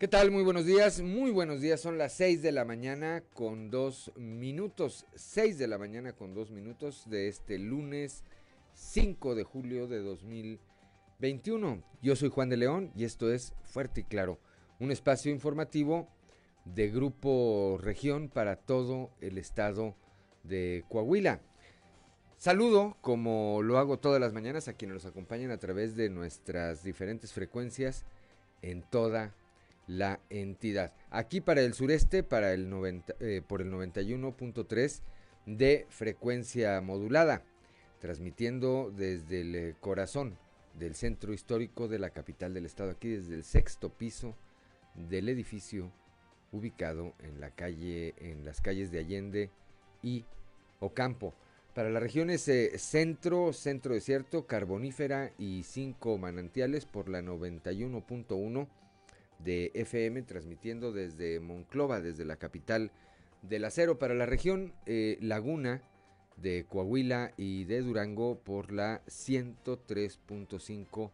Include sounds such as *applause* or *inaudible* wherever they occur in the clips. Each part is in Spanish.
¿Qué tal? Muy buenos días, muy buenos días. Son las 6 de la mañana con dos minutos. 6 de la mañana con dos minutos de este lunes 5 de julio de 2021. Yo soy Juan de León y esto es Fuerte y Claro, un espacio informativo de Grupo Región para todo el estado de Coahuila. Saludo, como lo hago todas las mañanas, a quienes nos acompañan a través de nuestras diferentes frecuencias en toda la entidad. Aquí para el sureste, para el 90, eh, por el 91.3 de frecuencia modulada, transmitiendo desde el eh, corazón del centro histórico de la capital del estado, aquí desde el sexto piso del edificio ubicado en la calle, en las calles de Allende y Ocampo. Para las regiones eh, centro, centro desierto, carbonífera y cinco manantiales por la 91.1 de FM, transmitiendo desde Monclova, desde la capital del acero, para la región eh, Laguna de Coahuila y de Durango por la 103.5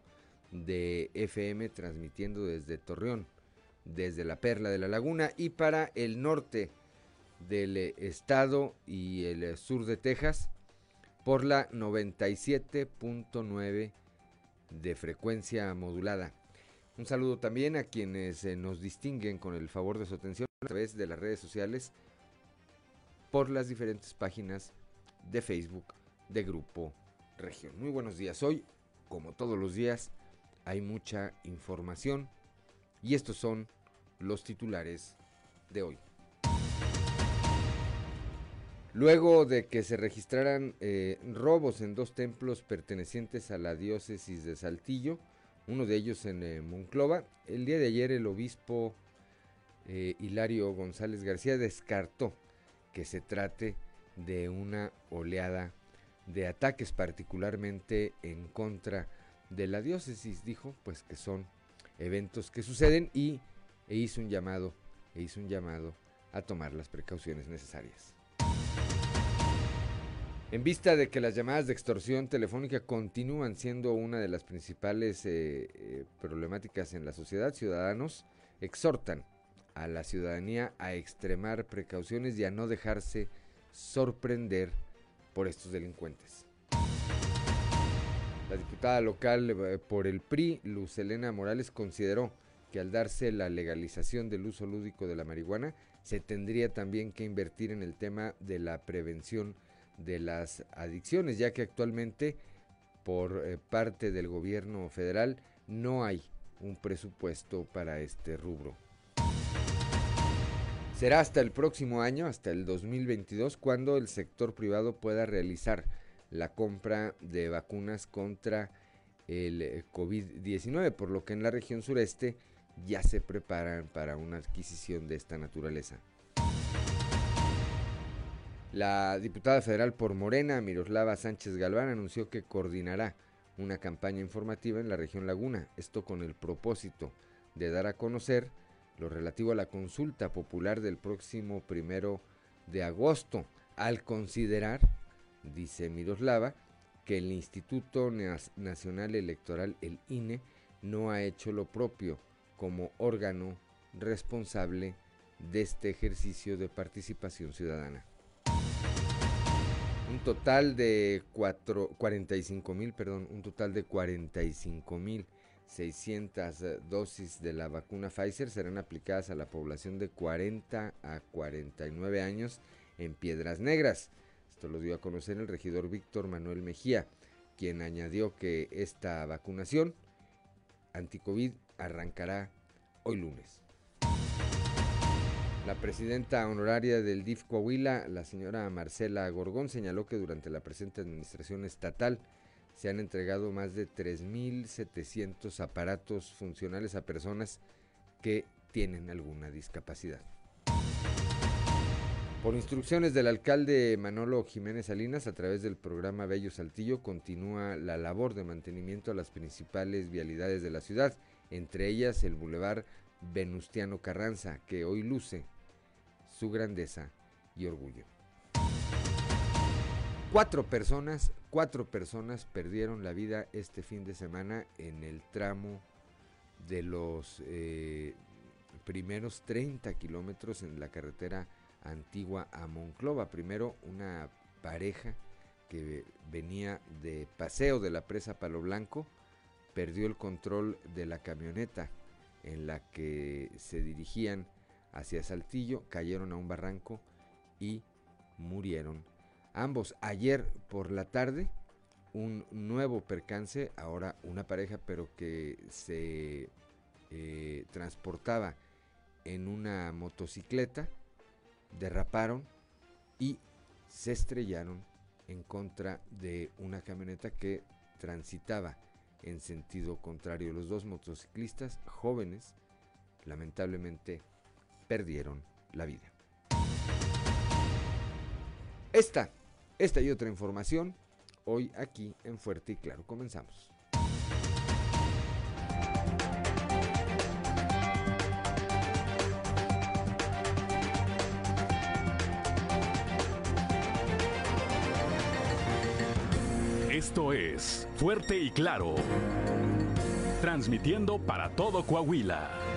de FM, transmitiendo desde Torreón, desde la Perla de la Laguna, y para el norte del eh, estado y el eh, sur de Texas por la 97.9 de frecuencia modulada. Un saludo también a quienes eh, nos distinguen con el favor de su atención a través de las redes sociales por las diferentes páginas de Facebook de Grupo Región. Muy buenos días. Hoy, como todos los días, hay mucha información y estos son los titulares de hoy. Luego de que se registraran eh, robos en dos templos pertenecientes a la diócesis de Saltillo, uno de ellos en eh, Monclova. El día de ayer el obispo eh, Hilario González García descartó que se trate de una oleada de ataques particularmente en contra de la diócesis. Dijo pues que son eventos que suceden y e hizo un llamado, e hizo un llamado a tomar las precauciones necesarias. En vista de que las llamadas de extorsión telefónica continúan siendo una de las principales eh, eh, problemáticas en la sociedad, ciudadanos exhortan a la ciudadanía a extremar precauciones y a no dejarse sorprender por estos delincuentes. La diputada local eh, por el PRI, Luz Elena Morales, consideró que al darse la legalización del uso lúdico de la marihuana, se tendría también que invertir en el tema de la prevención de las adicciones, ya que actualmente por eh, parte del gobierno federal no hay un presupuesto para este rubro. Será hasta el próximo año, hasta el 2022, cuando el sector privado pueda realizar la compra de vacunas contra el eh, COVID-19, por lo que en la región sureste ya se preparan para una adquisición de esta naturaleza. La diputada federal por Morena, Miroslava Sánchez Galván, anunció que coordinará una campaña informativa en la región Laguna, esto con el propósito de dar a conocer lo relativo a la consulta popular del próximo primero de agosto, al considerar, dice Miroslava, que el Instituto Nacional Electoral, el INE, no ha hecho lo propio como órgano responsable de este ejercicio de participación ciudadana. Un total de 45 mil, perdón, un total de 45 mil 600 eh, dosis de la vacuna Pfizer serán aplicadas a la población de 40 a 49 años en Piedras Negras. Esto lo dio a conocer el regidor Víctor Manuel Mejía, quien añadió que esta vacunación anticovid arrancará hoy lunes. La presidenta honoraria del DIF Coahuila, la señora Marcela Gorgón, señaló que durante la presente administración estatal se han entregado más de 3.700 aparatos funcionales a personas que tienen alguna discapacidad. Por instrucciones del alcalde Manolo Jiménez Salinas, a través del programa Bello Saltillo, continúa la labor de mantenimiento a las principales vialidades de la ciudad, entre ellas el bulevar Venustiano Carranza, que hoy luce su grandeza y orgullo. Cuatro personas, cuatro personas perdieron la vida este fin de semana en el tramo de los eh, primeros 30 kilómetros en la carretera antigua a Monclova. Primero una pareja que venía de paseo de la presa Palo Blanco perdió el control de la camioneta en la que se dirigían hacia Saltillo, cayeron a un barranco y murieron ambos. Ayer por la tarde, un nuevo percance, ahora una pareja, pero que se eh, transportaba en una motocicleta, derraparon y se estrellaron en contra de una camioneta que transitaba en sentido contrario. Los dos motociclistas jóvenes lamentablemente perdieron la vida. Esta, esta y otra información hoy aquí en Fuerte y Claro. Comenzamos. Esto es Fuerte y Claro. Transmitiendo para todo Coahuila.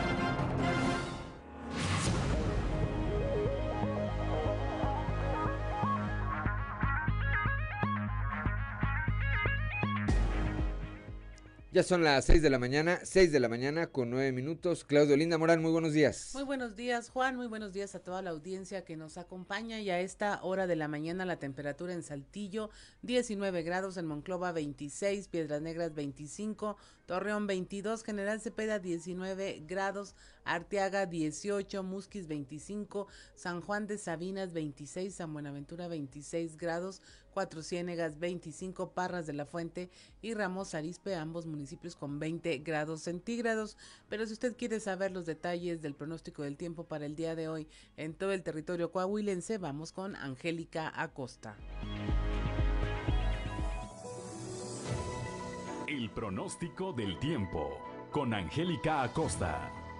Ya son las 6 de la mañana, 6 de la mañana con 9 minutos. Claudio Linda Morán, muy buenos días. Muy buenos días, Juan. Muy buenos días a toda la audiencia que nos acompaña. Y a esta hora de la mañana la temperatura en Saltillo 19 grados, en Monclova 26, Piedras Negras 25, Torreón 22, General Cepeda 19 grados, Arteaga 18, Musquis 25, San Juan de Sabinas 26, San Buenaventura 26 grados, Cuatro Ciénegas 25, Parras de la Fuente y Ramos Arispe, ambos municipios con 20 grados centígrados. Pero si usted quiere saber los detalles del pronóstico del tiempo para el día de hoy en todo el territorio coahuilense, vamos con Angélica Acosta. El pronóstico del tiempo con Angélica Acosta.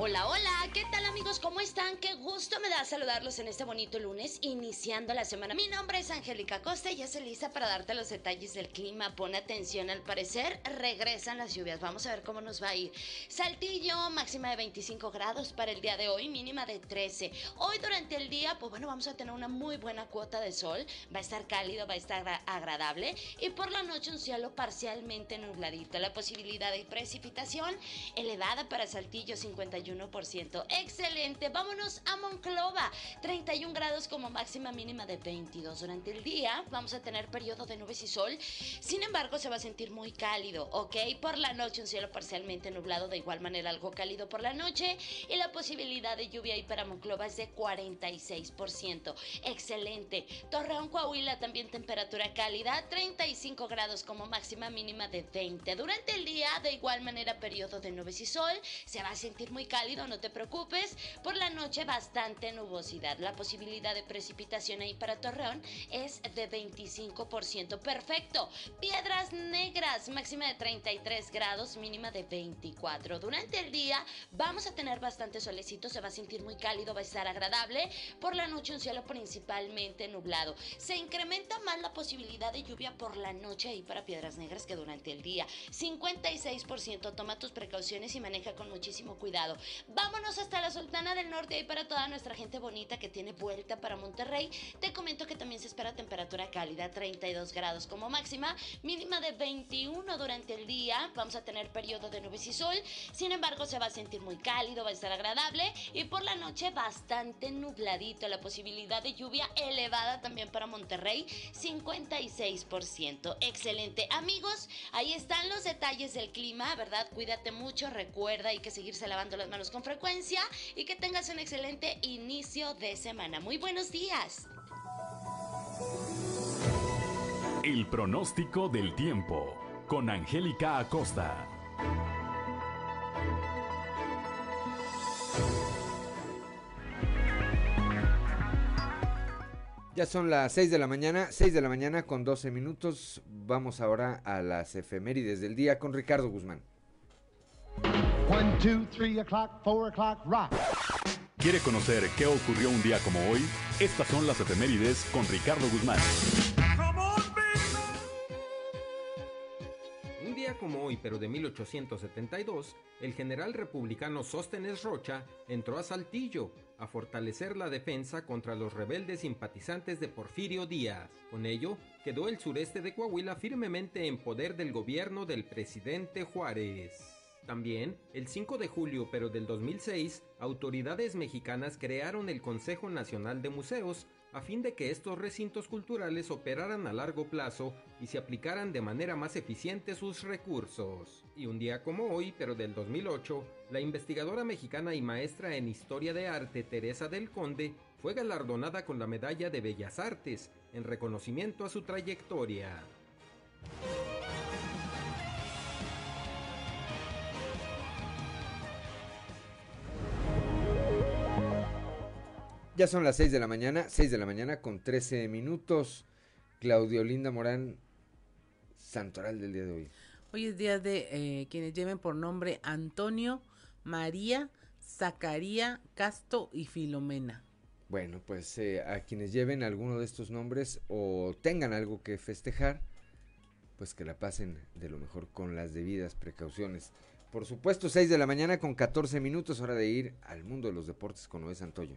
Hola, hola, ¿qué tal amigos? ¿Cómo están? Qué gusto me da saludarlos en este bonito lunes, iniciando la semana. Mi nombre es Angélica Costa y ya estoy lista para darte los detalles del clima. Pon atención, al parecer regresan las lluvias. Vamos a ver cómo nos va a ir. Saltillo, máxima de 25 grados para el día de hoy, mínima de 13. Hoy durante el día, pues bueno, vamos a tener una muy buena cuota de sol. Va a estar cálido, va a estar agradable. Y por la noche un cielo parcialmente nubladito. La posibilidad de precipitación elevada para Saltillo, 51 Excelente. Vámonos a Monclova. 31 grados como máxima mínima de 22. Durante el día vamos a tener periodo de nubes y sol. Sin embargo, se va a sentir muy cálido, ¿ok? Por la noche un cielo parcialmente nublado, de igual manera algo cálido por la noche. Y la posibilidad de lluvia ahí para Monclova es de 46%. Excelente. Torreón, Coahuila también temperatura cálida. 35 grados como máxima mínima de 20. Durante el día, de igual manera, periodo de nubes y sol. Se va a sentir muy cálido no te preocupes. Por la noche bastante nubosidad. La posibilidad de precipitación ahí para Torreón es de 25%. Perfecto. Piedras negras, máxima de 33 grados, mínima de 24. Durante el día vamos a tener bastante solecito, se va a sentir muy cálido, va a estar agradable. Por la noche un cielo principalmente nublado. Se incrementa más la posibilidad de lluvia por la noche ahí para Piedras Negras que durante el día. 56%. Toma tus precauciones y maneja con muchísimo cuidado. Vámonos hasta la Sultana del Norte y para toda nuestra gente bonita que tiene vuelta para Monterrey. Te comento que también se espera temperatura cálida, 32 grados como máxima, mínima de 21 durante el día. Vamos a tener periodo de nubes y sol. Sin embargo, se va a sentir muy cálido, va a estar agradable y por la noche bastante nubladito. La posibilidad de lluvia elevada también para Monterrey, 56%. Excelente. Amigos, ahí están los detalles del clima, ¿verdad? Cuídate mucho, recuerda, hay que seguirse lavando las manos con frecuencia y que tengas un excelente inicio de semana. Muy buenos días. El pronóstico del tiempo con Angélica Acosta. Ya son las 6 de la mañana, 6 de la mañana con 12 minutos. Vamos ahora a las efemérides del día con Ricardo Guzmán. One, two, three o'clock, four o'clock, rock. ¿Quiere conocer qué ocurrió un día como hoy? Estas son las efemérides con Ricardo Guzmán. Un día como hoy, pero de 1872, el general republicano Sóstenes Rocha entró a Saltillo a fortalecer la defensa contra los rebeldes simpatizantes de Porfirio Díaz. Con ello, quedó el sureste de Coahuila firmemente en poder del gobierno del presidente Juárez. También, el 5 de julio pero del 2006, autoridades mexicanas crearon el Consejo Nacional de Museos a fin de que estos recintos culturales operaran a largo plazo y se aplicaran de manera más eficiente sus recursos. Y un día como hoy, pero del 2008, la investigadora mexicana y maestra en Historia de Arte Teresa del Conde fue galardonada con la Medalla de Bellas Artes en reconocimiento a su trayectoria. Ya son las 6 de la mañana, 6 de la mañana con 13 minutos. Claudio Linda Morán, santoral del día de hoy. Hoy es día de eh, quienes lleven por nombre Antonio, María, Zacaría, Casto y Filomena. Bueno, pues eh, a quienes lleven alguno de estos nombres o tengan algo que festejar, pues que la pasen de lo mejor con las debidas precauciones. Por supuesto, 6 de la mañana con 14 minutos, hora de ir al mundo de los deportes con Noé Santoyo.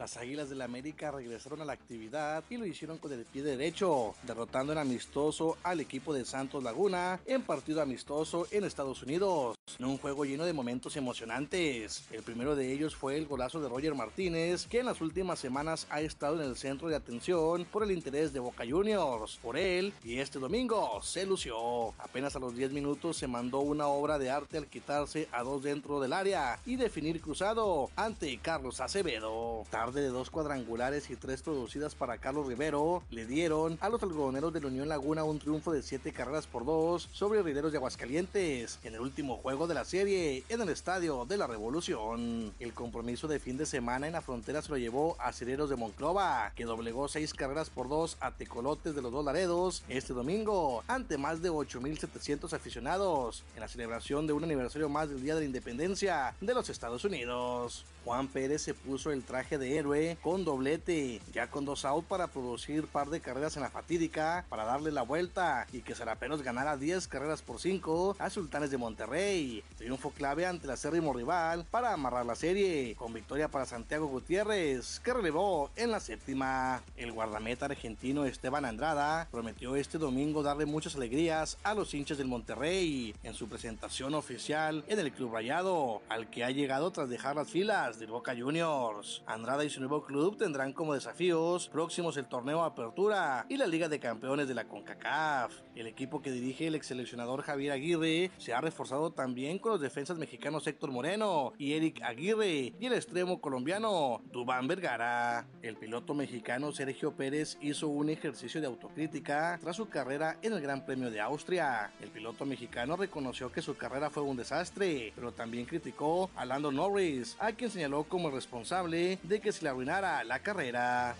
Las Águilas del la América regresaron a la actividad y lo hicieron con el pie derecho, derrotando en amistoso al equipo de Santos Laguna en partido amistoso en Estados Unidos. En un juego lleno de momentos emocionantes. El primero de ellos fue el golazo de Roger Martínez, que en las últimas semanas ha estado en el centro de atención por el interés de Boca Juniors. Por él, y este domingo se lució. Apenas a los 10 minutos se mandó una obra de arte al quitarse a dos dentro del área y definir cruzado ante Carlos Acevedo. De dos cuadrangulares y tres producidas para Carlos Rivero, le dieron a los algodoneros de la Unión Laguna un triunfo de 7 carreras por 2 sobre Rideros de Aguascalientes en el último juego de la serie en el Estadio de la Revolución. El compromiso de fin de semana en la frontera se lo llevó a Cireros de Monclova, que doblegó seis carreras por dos a Tecolotes de los Dos Laredos este domingo, ante más de 8.700 aficionados, en la celebración de un aniversario más del Día de la Independencia de los Estados Unidos. Juan Pérez se puso el traje de héroe con doblete, ya con dos out para producir par de carreras en la fatídica para darle la vuelta y que Saraperos ganara 10 carreras por 5 a Sultanes de Monterrey. Triunfo clave ante el acérrimo rival para amarrar la serie, con victoria para Santiago Gutiérrez, que relevó en la séptima. El guardameta argentino Esteban Andrada prometió este domingo darle muchas alegrías a los hinchas del Monterrey en su presentación oficial en el Club Rayado, al que ha llegado tras dejar las filas de Boca Juniors. Andrada y su nuevo club tendrán como desafíos próximos el torneo Apertura y la Liga de Campeones de la CONCACAF. El equipo que dirige el ex seleccionador Javier Aguirre se ha reforzado también con los defensas mexicanos Héctor Moreno y Eric Aguirre y el extremo colombiano Dubán Vergara. El piloto mexicano Sergio Pérez hizo un ejercicio de autocrítica tras su carrera en el Gran Premio de Austria. El piloto mexicano reconoció que su carrera fue un desastre, pero también criticó a Lando Norris, a quien se señaló como responsable de que se le arruinara la carrera.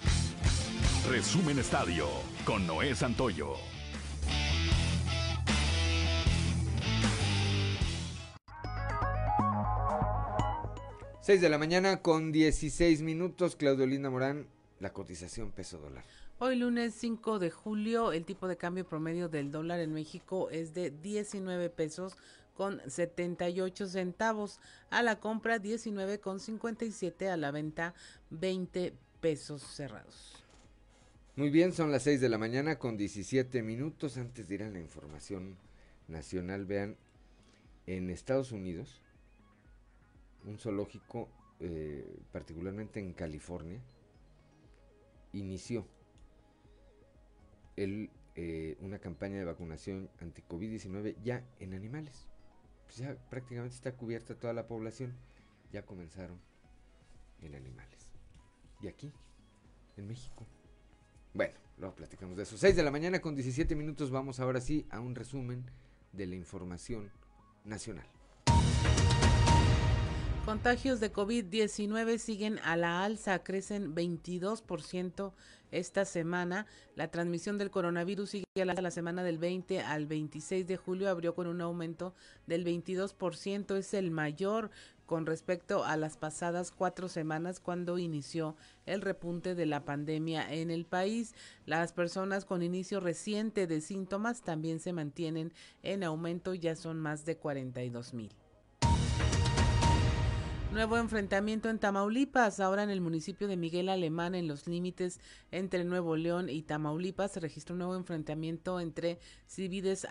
Resumen Estadio con Noé Santoyo. Seis de la mañana con 16 minutos. Claudio Linda Morán, la cotización peso dólar. Hoy lunes 5 de julio, el tipo de cambio promedio del dólar en México es de 19 pesos con 78 centavos, a la compra 19 con 57, a la venta 20 pesos cerrados. Muy bien, son las 6 de la mañana con 17 minutos. Antes de ir a la información nacional, vean, en Estados Unidos, un zoológico, eh, particularmente en California, inició el, eh, una campaña de vacunación anti-COVID-19 ya en animales. Pues ya prácticamente está cubierta toda la población. Ya comenzaron en animales. Y aquí, en México. Bueno, luego platicamos de eso. 6 de la mañana con 17 minutos. Vamos ahora sí a un resumen de la información nacional. Contagios de COVID-19 siguen a la alza, crecen 22% esta semana. La transmisión del coronavirus sigue a la, la semana del 20 al 26 de julio, abrió con un aumento del 22%, es el mayor con respecto a las pasadas cuatro semanas cuando inició el repunte de la pandemia en el país. Las personas con inicio reciente de síntomas también se mantienen en aumento, ya son más de 42 mil. Nuevo enfrentamiento en Tamaulipas. Ahora en el municipio de Miguel Alemán, en los límites entre Nuevo León y Tamaulipas, se registró un nuevo enfrentamiento entre civiles,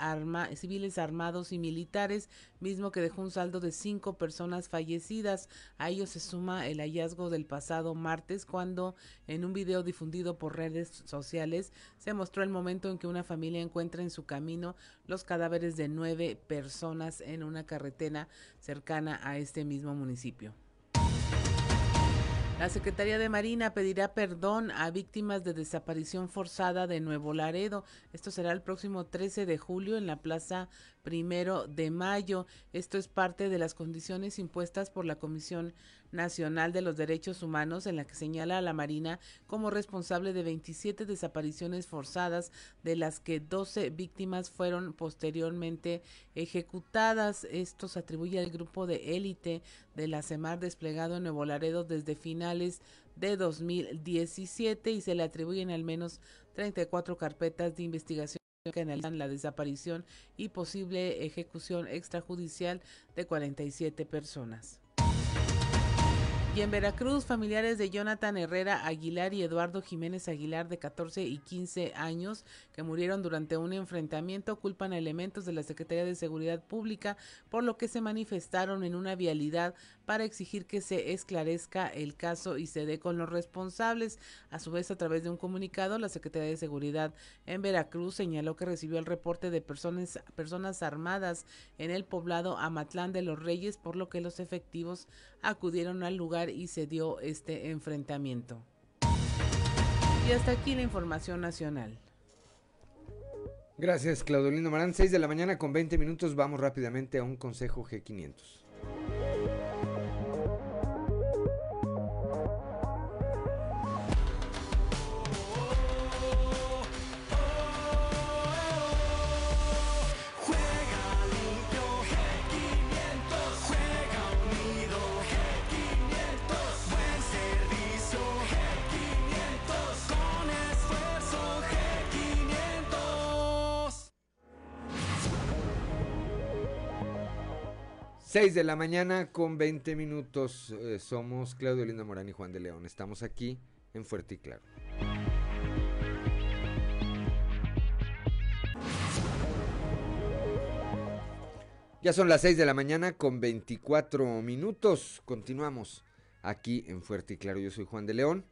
civiles armados y militares, mismo que dejó un saldo de cinco personas fallecidas. A ello se suma el hallazgo del pasado martes, cuando en un video difundido por redes sociales se mostró el momento en que una familia encuentra en su camino los cadáveres de nueve personas en una carretera cercana a este mismo municipio. La Secretaría de Marina pedirá perdón a víctimas de desaparición forzada de Nuevo Laredo. Esto será el próximo 13 de julio en la Plaza Primero de Mayo. Esto es parte de las condiciones impuestas por la Comisión Nacional de los Derechos Humanos en la que señala a la Marina como responsable de 27 desapariciones forzadas, de las que 12 víctimas fueron posteriormente ejecutadas. Esto se atribuye al grupo de élite de la CEMAR desplegado en Nuevo Laredo desde finales de 2017 y se le atribuyen al menos 34 carpetas de investigación que analizan la desaparición y posible ejecución extrajudicial de 47 personas. Y en Veracruz, familiares de Jonathan Herrera Aguilar y Eduardo Jiménez Aguilar de 14 y 15 años que murieron durante un enfrentamiento culpan a elementos de la Secretaría de Seguridad Pública por lo que se manifestaron en una vialidad para exigir que se esclarezca el caso y se dé con los responsables. A su vez, a través de un comunicado, la Secretaría de Seguridad en Veracruz señaló que recibió el reporte de personas, personas armadas en el poblado Amatlán de los Reyes, por lo que los efectivos acudieron al lugar y se dio este enfrentamiento. Y hasta aquí la información nacional. Gracias, Claudolino Marán. 6 de la mañana con 20 minutos. Vamos rápidamente a un consejo G500. De la mañana con 20 minutos. Eh, somos Claudio Linda Morán y Juan de León. Estamos aquí en Fuerte y Claro. Ya son las 6 de la mañana con 24 minutos. Continuamos aquí en Fuerte y Claro. Yo soy Juan de León.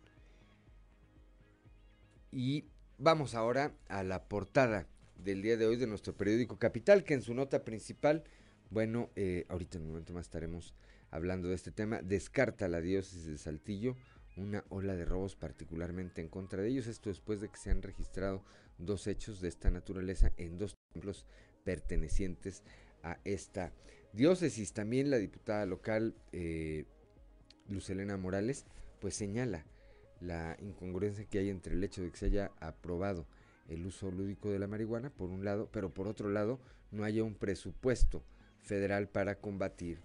Y vamos ahora a la portada del día de hoy de nuestro periódico Capital, que en su nota principal bueno, eh, ahorita en un momento más estaremos hablando de este tema. Descarta la diócesis de Saltillo una ola de robos particularmente en contra de ellos. Esto después de que se han registrado dos hechos de esta naturaleza en dos templos pertenecientes a esta diócesis. También la diputada local eh, Lucelena Morales pues señala la incongruencia que hay entre el hecho de que se haya aprobado el uso lúdico de la marihuana por un lado, pero por otro lado no haya un presupuesto federal para combatir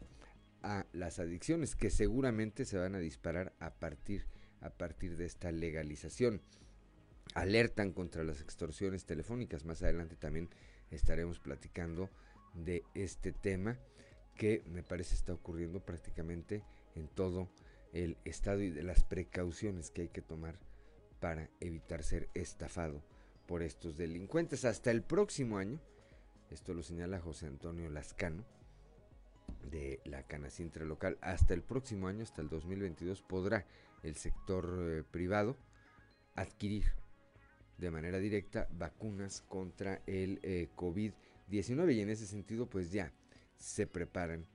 a las adicciones que seguramente se van a disparar a partir a partir de esta legalización. Alertan contra las extorsiones telefónicas. Más adelante también estaremos platicando de este tema que me parece está ocurriendo prácticamente en todo el estado y de las precauciones que hay que tomar para evitar ser estafado por estos delincuentes. Hasta el próximo año esto lo señala José Antonio Lascano de la Canacintra local. Hasta el próximo año, hasta el 2022, podrá el sector eh, privado adquirir de manera directa vacunas contra el eh, COVID-19 y en ese sentido pues ya se preparan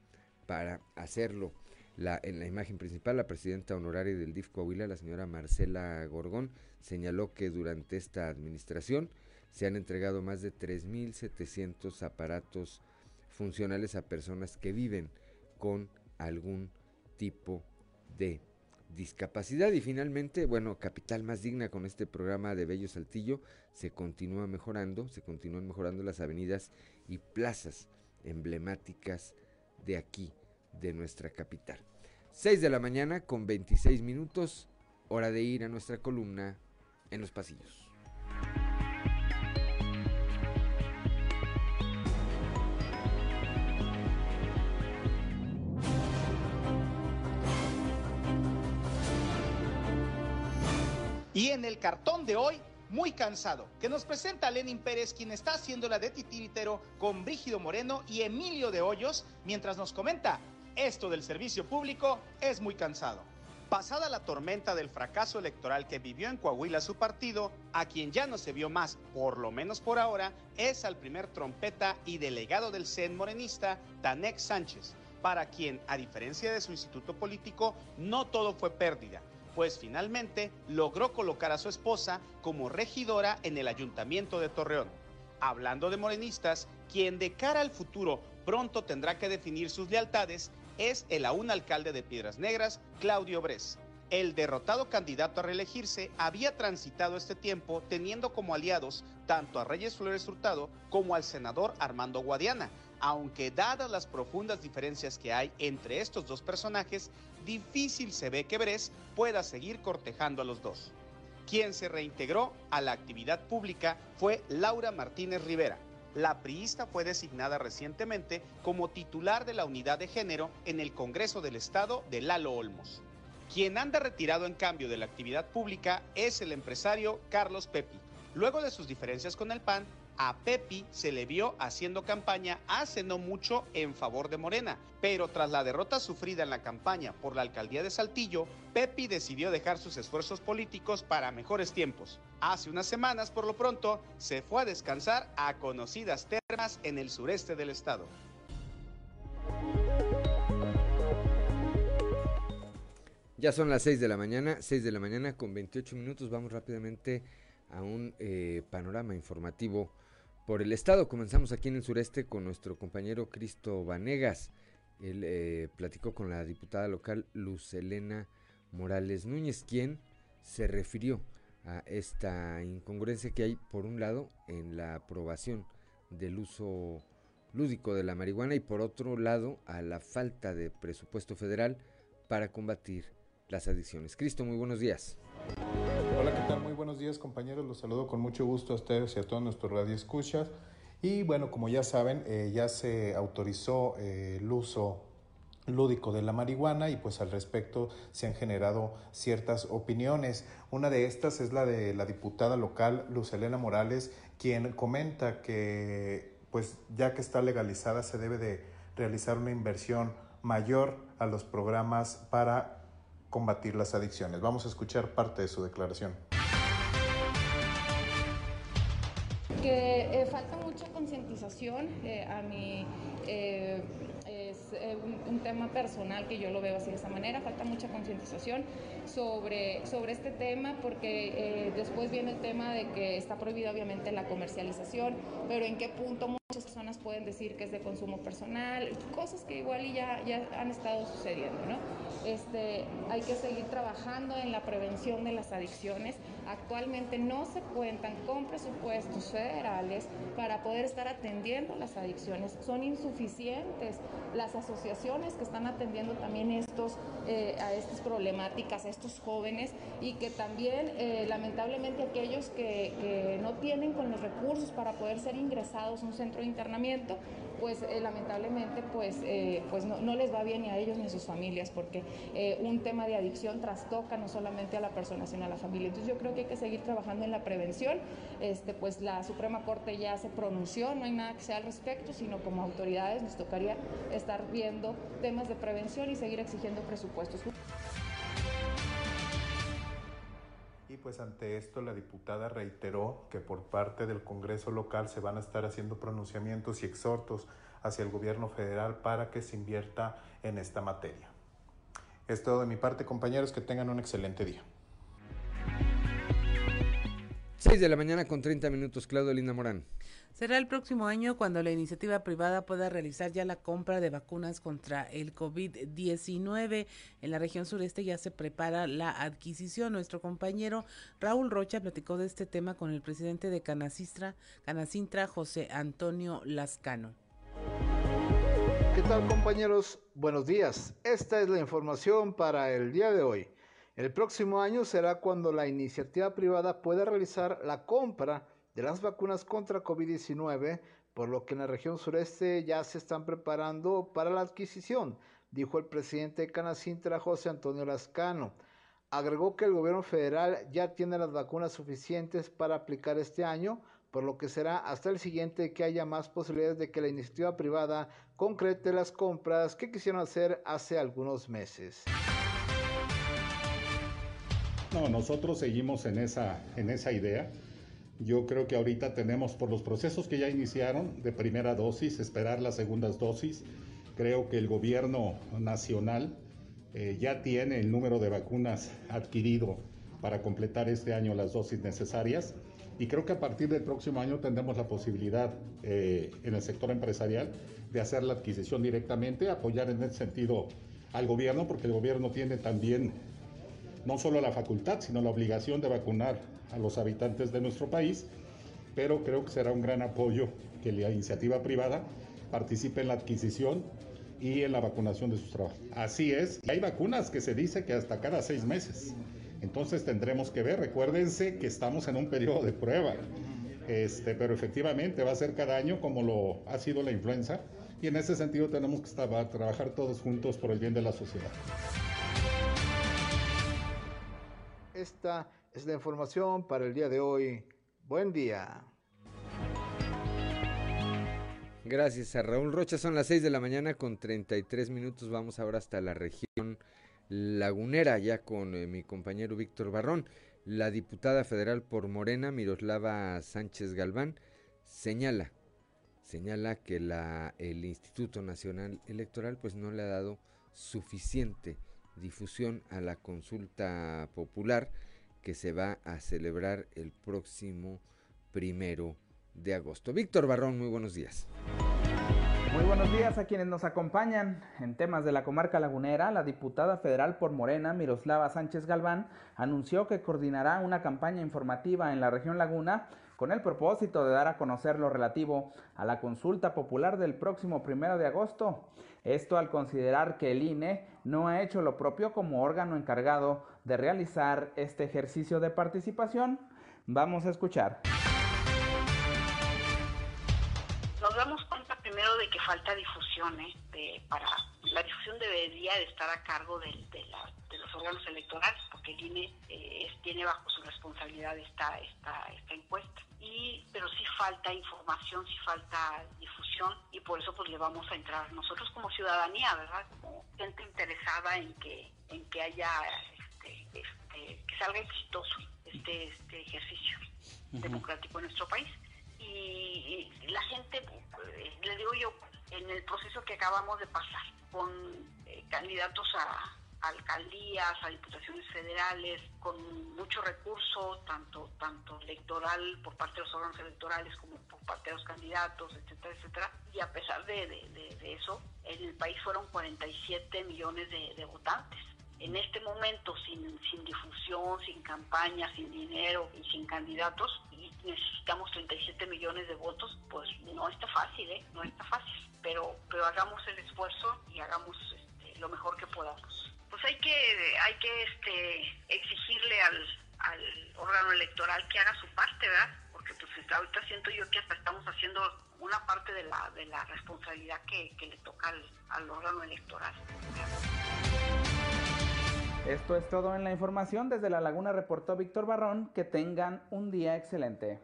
para hacerlo. La, en la imagen principal, la presidenta honoraria del DIF Coahuila, la señora Marcela Gorgón, señaló que durante esta administración se han entregado más de 3.700 aparatos funcionales a personas que viven con algún tipo de discapacidad. Y finalmente, bueno, Capital Más Digna con este programa de Bello Saltillo se continúa mejorando, se continúan mejorando las avenidas y plazas emblemáticas de aquí, de nuestra capital. 6 de la mañana con 26 minutos, hora de ir a nuestra columna en los pasillos. En el cartón de hoy, muy cansado, que nos presenta a Lenin Pérez, quien está haciendo la de titiritero con Brígido Moreno y Emilio de Hoyos, mientras nos comenta, esto del servicio público es muy cansado. Pasada la tormenta del fracaso electoral que vivió en Coahuila su partido, a quien ya no se vio más, por lo menos por ahora, es al primer trompeta y delegado del CEN morenista, Tanek Sánchez, para quien, a diferencia de su instituto político, no todo fue pérdida pues finalmente logró colocar a su esposa como regidora en el ayuntamiento de Torreón. Hablando de morenistas, quien de cara al futuro pronto tendrá que definir sus lealtades es el aún alcalde de Piedras Negras, Claudio Bres. El derrotado candidato a reelegirse había transitado este tiempo teniendo como aliados tanto a Reyes Flores Hurtado como al senador Armando Guadiana, aunque dadas las profundas diferencias que hay entre estos dos personajes, difícil se ve que Bres pueda seguir cortejando a los dos. Quien se reintegró a la actividad pública fue Laura Martínez Rivera. La priista fue designada recientemente como titular de la unidad de género en el Congreso del Estado de Lalo Olmos. Quien anda retirado en cambio de la actividad pública es el empresario Carlos Pepi. Luego de sus diferencias con el PAN, a Pepi se le vio haciendo campaña hace no mucho en favor de Morena, pero tras la derrota sufrida en la campaña por la alcaldía de Saltillo, Pepi decidió dejar sus esfuerzos políticos para mejores tiempos. Hace unas semanas, por lo pronto, se fue a descansar a conocidas termas en el sureste del estado. Ya son las 6 de la mañana, 6 de la mañana con 28 minutos. Vamos rápidamente a un eh, panorama informativo por el estado. Comenzamos aquí en el sureste con nuestro compañero Cristo Vanegas. Él eh, platicó con la diputada local Luz Elena Morales Núñez, quien se refirió a esta incongruencia que hay, por un lado, en la aprobación del uso lúdico de la marihuana y por otro lado, a la falta de presupuesto federal para combatir las adicciones. Cristo, muy buenos días. Hola, ¿qué tal? Muy buenos días compañeros, los saludo con mucho gusto a ustedes y a todos nuestros radioescuchas. Y bueno, como ya saben, eh, ya se autorizó eh, el uso lúdico de la marihuana y pues al respecto se han generado ciertas opiniones. Una de estas es la de la diputada local Luz Elena Morales, quien comenta que pues ya que está legalizada se debe de realizar una inversión mayor a los programas para combatir las adicciones. Vamos a escuchar parte de su declaración. Que eh, falta mucha concientización eh, a mi eh, eh, un, tema personal que yo lo veo así de esa manera, falta mucha concientización sobre, sobre este tema porque eh, después viene el tema de que está prohibida obviamente la comercialización, pero en qué punto muchas personas pueden decir que es de consumo personal, cosas que igual ya, ya han estado sucediendo, ¿no? Este, hay que seguir trabajando en la prevención de las adicciones. Actualmente no se cuentan con presupuestos federales para poder estar atendiendo las adicciones. Son insuficientes las asociaciones que están atendiendo también estos, eh, a estas problemáticas, a estos jóvenes y que también eh, lamentablemente aquellos que, que, no tienen con los recursos para poder ser ingresados a un centro internamiento, pues eh, lamentablemente pues, pues no, no, les va bien ni a ellos ni a sus familias porque un tema de adicción trastoca no solamente a la persona sino a la familia. Entonces yo creo que hay que seguir trabajando en la prevención. Este, pues la Suprema Corte ya se pronunció, no hay nada que sea al respecto, sino como autoridades nos tocaría estar viendo temas de prevención y seguir exigiendo presupuestos. Pues ante esto la diputada reiteró que por parte del Congreso local se van a estar haciendo pronunciamientos y exhortos hacia el gobierno federal para que se invierta en esta materia. Es todo de mi parte, compañeros, que tengan un excelente día. 6 de la mañana con 30 minutos, Claudio Linda Morán. Será el próximo año cuando la iniciativa privada pueda realizar ya la compra de vacunas contra el COVID-19. En la región sureste ya se prepara la adquisición. Nuestro compañero Raúl Rocha platicó de este tema con el presidente de Canacintra, Canacintra José Antonio Lascano. ¿Qué tal compañeros? Buenos días. Esta es la información para el día de hoy. El próximo año será cuando la iniciativa privada pueda realizar la compra de las vacunas contra COVID-19, por lo que en la región sureste ya se están preparando para la adquisición, dijo el presidente de Canacintra, José Antonio Lascano. Agregó que el gobierno federal ya tiene las vacunas suficientes para aplicar este año, por lo que será hasta el siguiente que haya más posibilidades de que la iniciativa privada concrete las compras que quisieron hacer hace algunos meses. No, nosotros seguimos en esa, en esa idea. Yo creo que ahorita tenemos, por los procesos que ya iniciaron de primera dosis, esperar las segundas dosis. Creo que el gobierno nacional eh, ya tiene el número de vacunas adquirido para completar este año las dosis necesarias. Y creo que a partir del próximo año tendremos la posibilidad eh, en el sector empresarial de hacer la adquisición directamente, apoyar en ese sentido al gobierno, porque el gobierno tiene también no solo la facultad, sino la obligación de vacunar a los habitantes de nuestro país, pero creo que será un gran apoyo que la iniciativa privada participe en la adquisición y en la vacunación de sus trabajos. Así es, hay vacunas que se dice que hasta cada seis meses. Entonces tendremos que ver, recuérdense que estamos en un periodo de prueba, este, pero efectivamente va a ser cada año como lo ha sido la influenza y en ese sentido tenemos que estar, trabajar todos juntos por el bien de la sociedad. Esta es la información para el día de hoy. Buen día. Gracias a Raúl Rocha. Son las 6 de la mañana con 33 minutos. Vamos ahora hasta la región lagunera, ya con eh, mi compañero Víctor Barrón. La diputada federal por Morena, Miroslava Sánchez Galván, señala, señala que el Instituto Nacional Electoral pues no le ha dado suficiente difusión a la consulta popular que se va a celebrar el próximo primero de agosto. Víctor Barrón, muy buenos días. Muy buenos días a quienes nos acompañan. En temas de la comarca lagunera, la diputada federal por Morena, Miroslava Sánchez Galván, anunció que coordinará una campaña informativa en la región Laguna con el propósito de dar a conocer lo relativo a la consulta popular del próximo primero de agosto. Esto al considerar que el INE no ha hecho lo propio como órgano encargado de realizar este ejercicio de participación. Vamos a escuchar. Falta difusión, ¿eh? de, para la difusión debería de estar a cargo de, los órganos electorales, porque el INE eh, tiene bajo su responsabilidad esta, esta, esta encuesta y pero sí falta información, sí falta difusión y por eso pues le vamos a entrar nosotros como ciudadanía, ¿verdad? Como gente interesada en que en que haya este, este que salga exitoso este este ejercicio democrático en nuestro país y, la gente eh, le digo yo en el proceso que acabamos de pasar con eh, candidatos a alcaldías, a diputaciones federales, con mucho recurso, tanto, tanto electoral por parte de los órganos electorales como por parte de los candidatos, etcétera, etcétera. Y a pesar de, eso, en el país fueron 47 millones de, votantes. En este momento, sin, sin difusión, sin campaña, sin dinero y sin candidatos, necesitamos 37 millones de votos, pues no está fácil, ¿eh? No está fácil. Pero, pero hagamos el esfuerzo y hagamos este, lo mejor que podamos pues hay que hay que este exigirle al, órgano electoral que haga su parte, ¿verdad? Porque pues ahorita siento yo que hasta estamos haciendo una parte de la, de la responsabilidad que, le toca al, al órgano electoral. Esto es todo en la información. Desde La Laguna reportó Víctor Barrón. Que tengan un día excelente.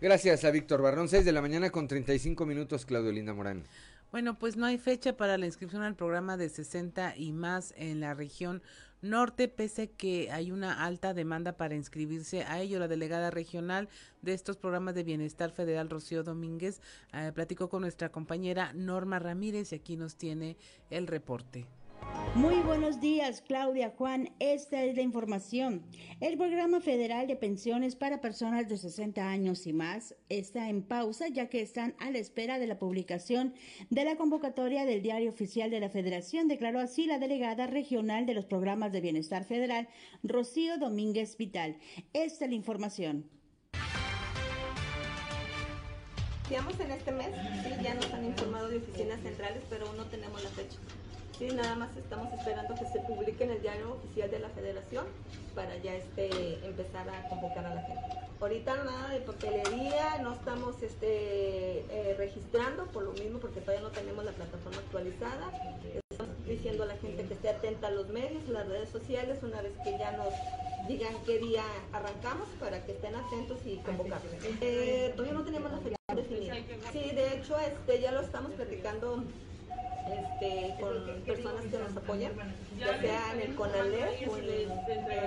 Gracias a Víctor Barrón. 6 de la mañana con 35 minutos, Claudio Linda Morán. Bueno, pues no hay fecha para la inscripción al programa de 60 y más en la región norte, pese que hay una alta demanda para inscribirse a ello. La delegada regional de estos programas de bienestar federal, Rocío Domínguez, eh, platicó con nuestra compañera Norma Ramírez y aquí nos tiene el reporte. Muy buenos días, Claudia Juan. Esta es la información. El Programa Federal de Pensiones para Personas de 60 años y más está en pausa ya que están a la espera de la publicación de la convocatoria del Diario Oficial de la Federación, declaró así la delegada regional de los programas de bienestar federal, Rocío Domínguez Vital. Esta es la información. En este mes, sí, ya nos han informado de oficinas centrales, pero aún no tenemos la fecha. Sí, nada más estamos esperando que se publique en el diario oficial de la federación para ya este, empezar a convocar a la gente. Ahorita nada de papelería, no estamos este, eh, registrando por lo mismo porque todavía no tenemos la plataforma actualizada. Estamos diciendo a la gente que esté atenta a los medios, las redes sociales, una vez que ya nos digan qué día arrancamos para que estén atentos y convocar. Eh, todavía no tenemos la fecha definida. Sí, de hecho este, ya lo estamos platicando este, con personas que nos apoyan, ya sea en el CONALEP o en,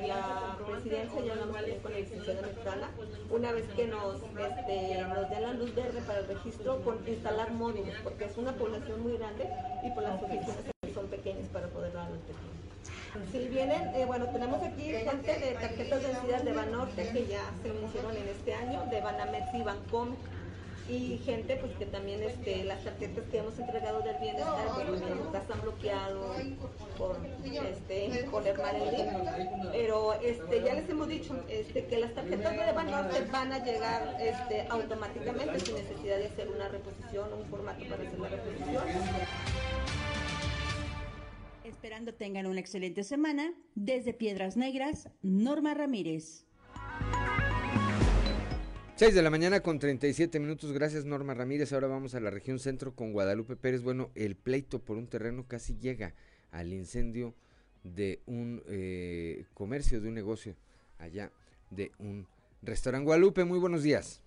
la presidencia, ya hablamos también con la licenciada Mexicana, una vez que nos, este, nos den la luz verde para el registro, con instalar módulos, porque es una población muy grande y por las oficinas son pequeñas para poder dar los Si vienen, eh, bueno, tenemos aquí gente de tarjetas de densidad de Banorte que ya se hicieron en este año, de Banamex y Bancom y gente pues que también este, las tarjetas que hemos entregado del bienestar pues están bloqueados por este mal el pero este ya les hemos dicho este que las tarjetas de Banorte van a llegar este automáticamente sin necesidad de hacer una reposición o un formato para hacer la reposición Esperando tengan una excelente semana. Desde Piedras Negras, Norma Ramírez. 6 de la mañana con 37 minutos. Gracias, Norma Ramírez. Ahora vamos a la región centro con Guadalupe Pérez. Bueno, el pleito por un terreno casi llega al incendio de un eh, comercio, de un negocio allá, de un restaurante. Guadalupe, muy buenos días.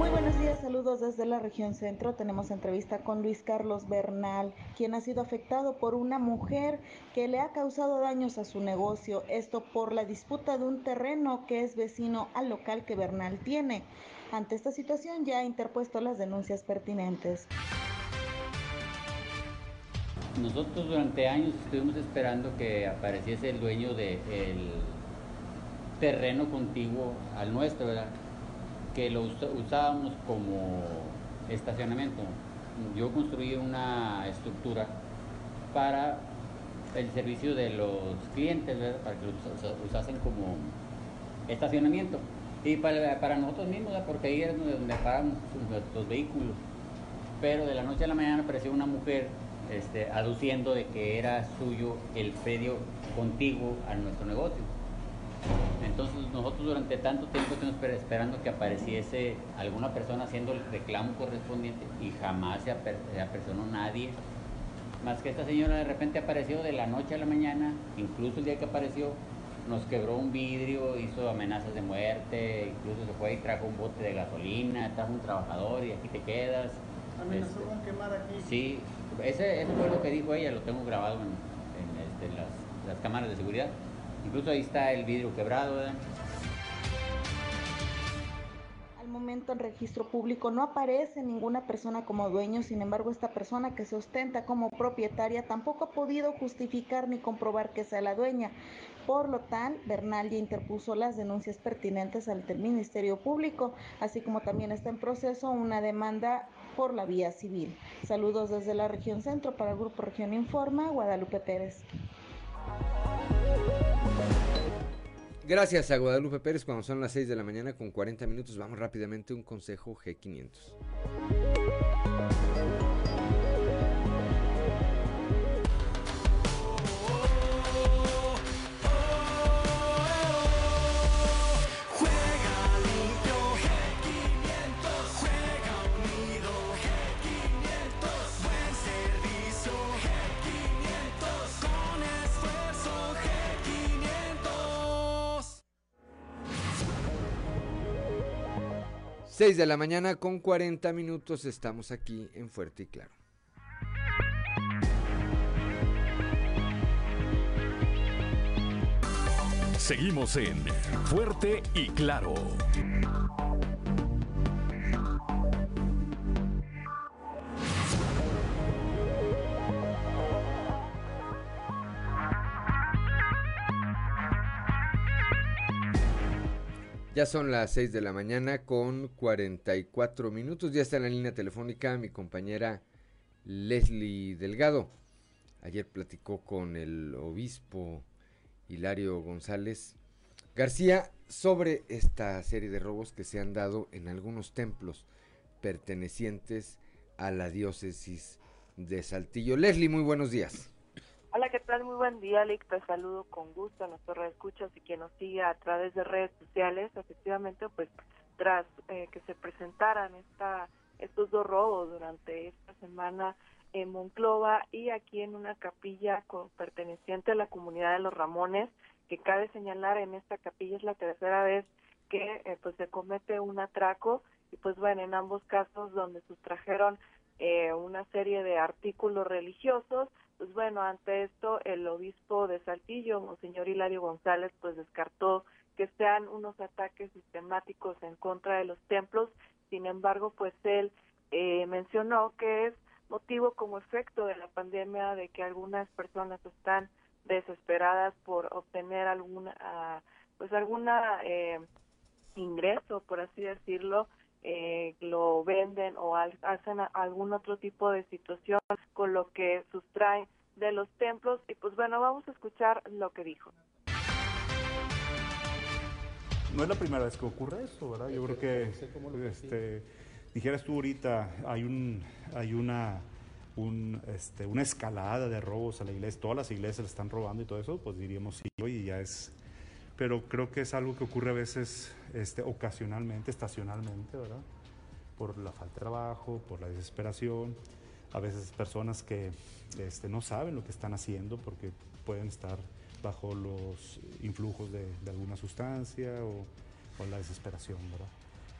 Muy buenos días, saludos desde la región centro. Tenemos entrevista con Luis Carlos Bernal, quien ha sido afectado por una mujer que le ha causado daños a su negocio. Esto por la disputa de un terreno que es vecino al local que Bernal tiene. Ante esta situación ya ha interpuesto las denuncias pertinentes. Nosotros durante años estuvimos esperando que apareciese el dueño del terreno contiguo al nuestro, ¿verdad? Que lo usábamos como estacionamiento. Yo construí una estructura para el servicio de los clientes, para que lo usasen como estacionamiento. Y para, nosotros mismos, porque ahí es donde, paran los vehículos. Pero de la noche a la mañana apareció una mujer este, aduciendo de que era suyo el predio contiguo a nuestro negocio. Entonces nosotros durante tanto tiempo estuvimos esperando que apareciese alguna persona haciendo el reclamo correspondiente y jamás se, apersonó nadie. Más que esta señora de repente apareció de la noche a la mañana, incluso el día que apareció nos quebró un vidrio, hizo amenazas de muerte, incluso se fue y trajo un bote de gasolina, trajo un trabajador y aquí te quedas. ¿Amenazó este, con quemar aquí? Sí, ese, eso fue lo que dijo ella, lo tengo grabado en, este, las, las cámaras de seguridad. Incluso ahí está el vidrio quebrado. Al momento en registro público no aparece ninguna persona como dueño, sin embargo esta persona que se ostenta como propietaria tampoco ha podido justificar ni comprobar que sea la dueña. Por lo tal, Bernal ya interpuso las denuncias pertinentes ante el Ministerio Público, así como también está en proceso una demanda por la vía civil. Saludos desde la región centro para el Grupo Región Informa, Guadalupe Pérez. Gracias a Guadalupe Pérez cuando son las 6 de la mañana con 40 minutos. Vamos rápidamente a un consejo G500. Seis de la mañana con 40 minutos estamos aquí en Fuerte y Claro. Seguimos en Fuerte y Claro. Ya son las 6 de la mañana con 44 minutos. Ya está en la línea telefónica mi compañera Leslie Delgado. Ayer platicó con el obispo Hilario González García sobre esta serie de robos que se han dado en algunos templos pertenecientes a la diócesis de Saltillo. Leslie, muy buenos días. Hola, ¿qué tal? Muy buen día, Lick. Te saludo con gusto a nuestros escuchas y quien nos sigue a través de redes sociales. Efectivamente, pues tras eh, que se presentaran esta, estos dos robos durante esta semana en Monclova y aquí en una capilla perteneciente a la comunidad de los Ramones, que cabe señalar en esta capilla es la tercera vez que eh, pues se comete un atraco y pues bueno, en ambos casos donde sustrajeron eh, una serie de artículos religiosos, pues bueno, ante esto el obispo de Saltillo, Monseñor Hilario González, pues descartó que sean unos ataques sistemáticos en contra de los templos, sin embargo, pues él eh, mencionó que es motivo como efecto de la pandemia de que algunas personas están desesperadas por obtener alguna, ah, pues alguna eh, ingreso, por así decirlo, eh, lo venden o hacen algún otro tipo de situación con lo que sustraen de los templos y pues bueno, vamos a escuchar lo que dijo. No es la primera vez que ocurre eso, ¿verdad? Yo creo que, este, dijeras tú ahorita, hay, un, hay una, un, este, una escalada de robos a la iglesia, todas las iglesias le están robando y todo eso, pues diríamos sí, y ya es pero creo que es algo que ocurre a veces este, ocasionalmente, estacionalmente, ¿verdad? Por la falta de trabajo, por la desesperación, a veces personas que este, no saben lo que están haciendo porque pueden estar bajo los influjos de, alguna sustancia o, la desesperación, ¿verdad?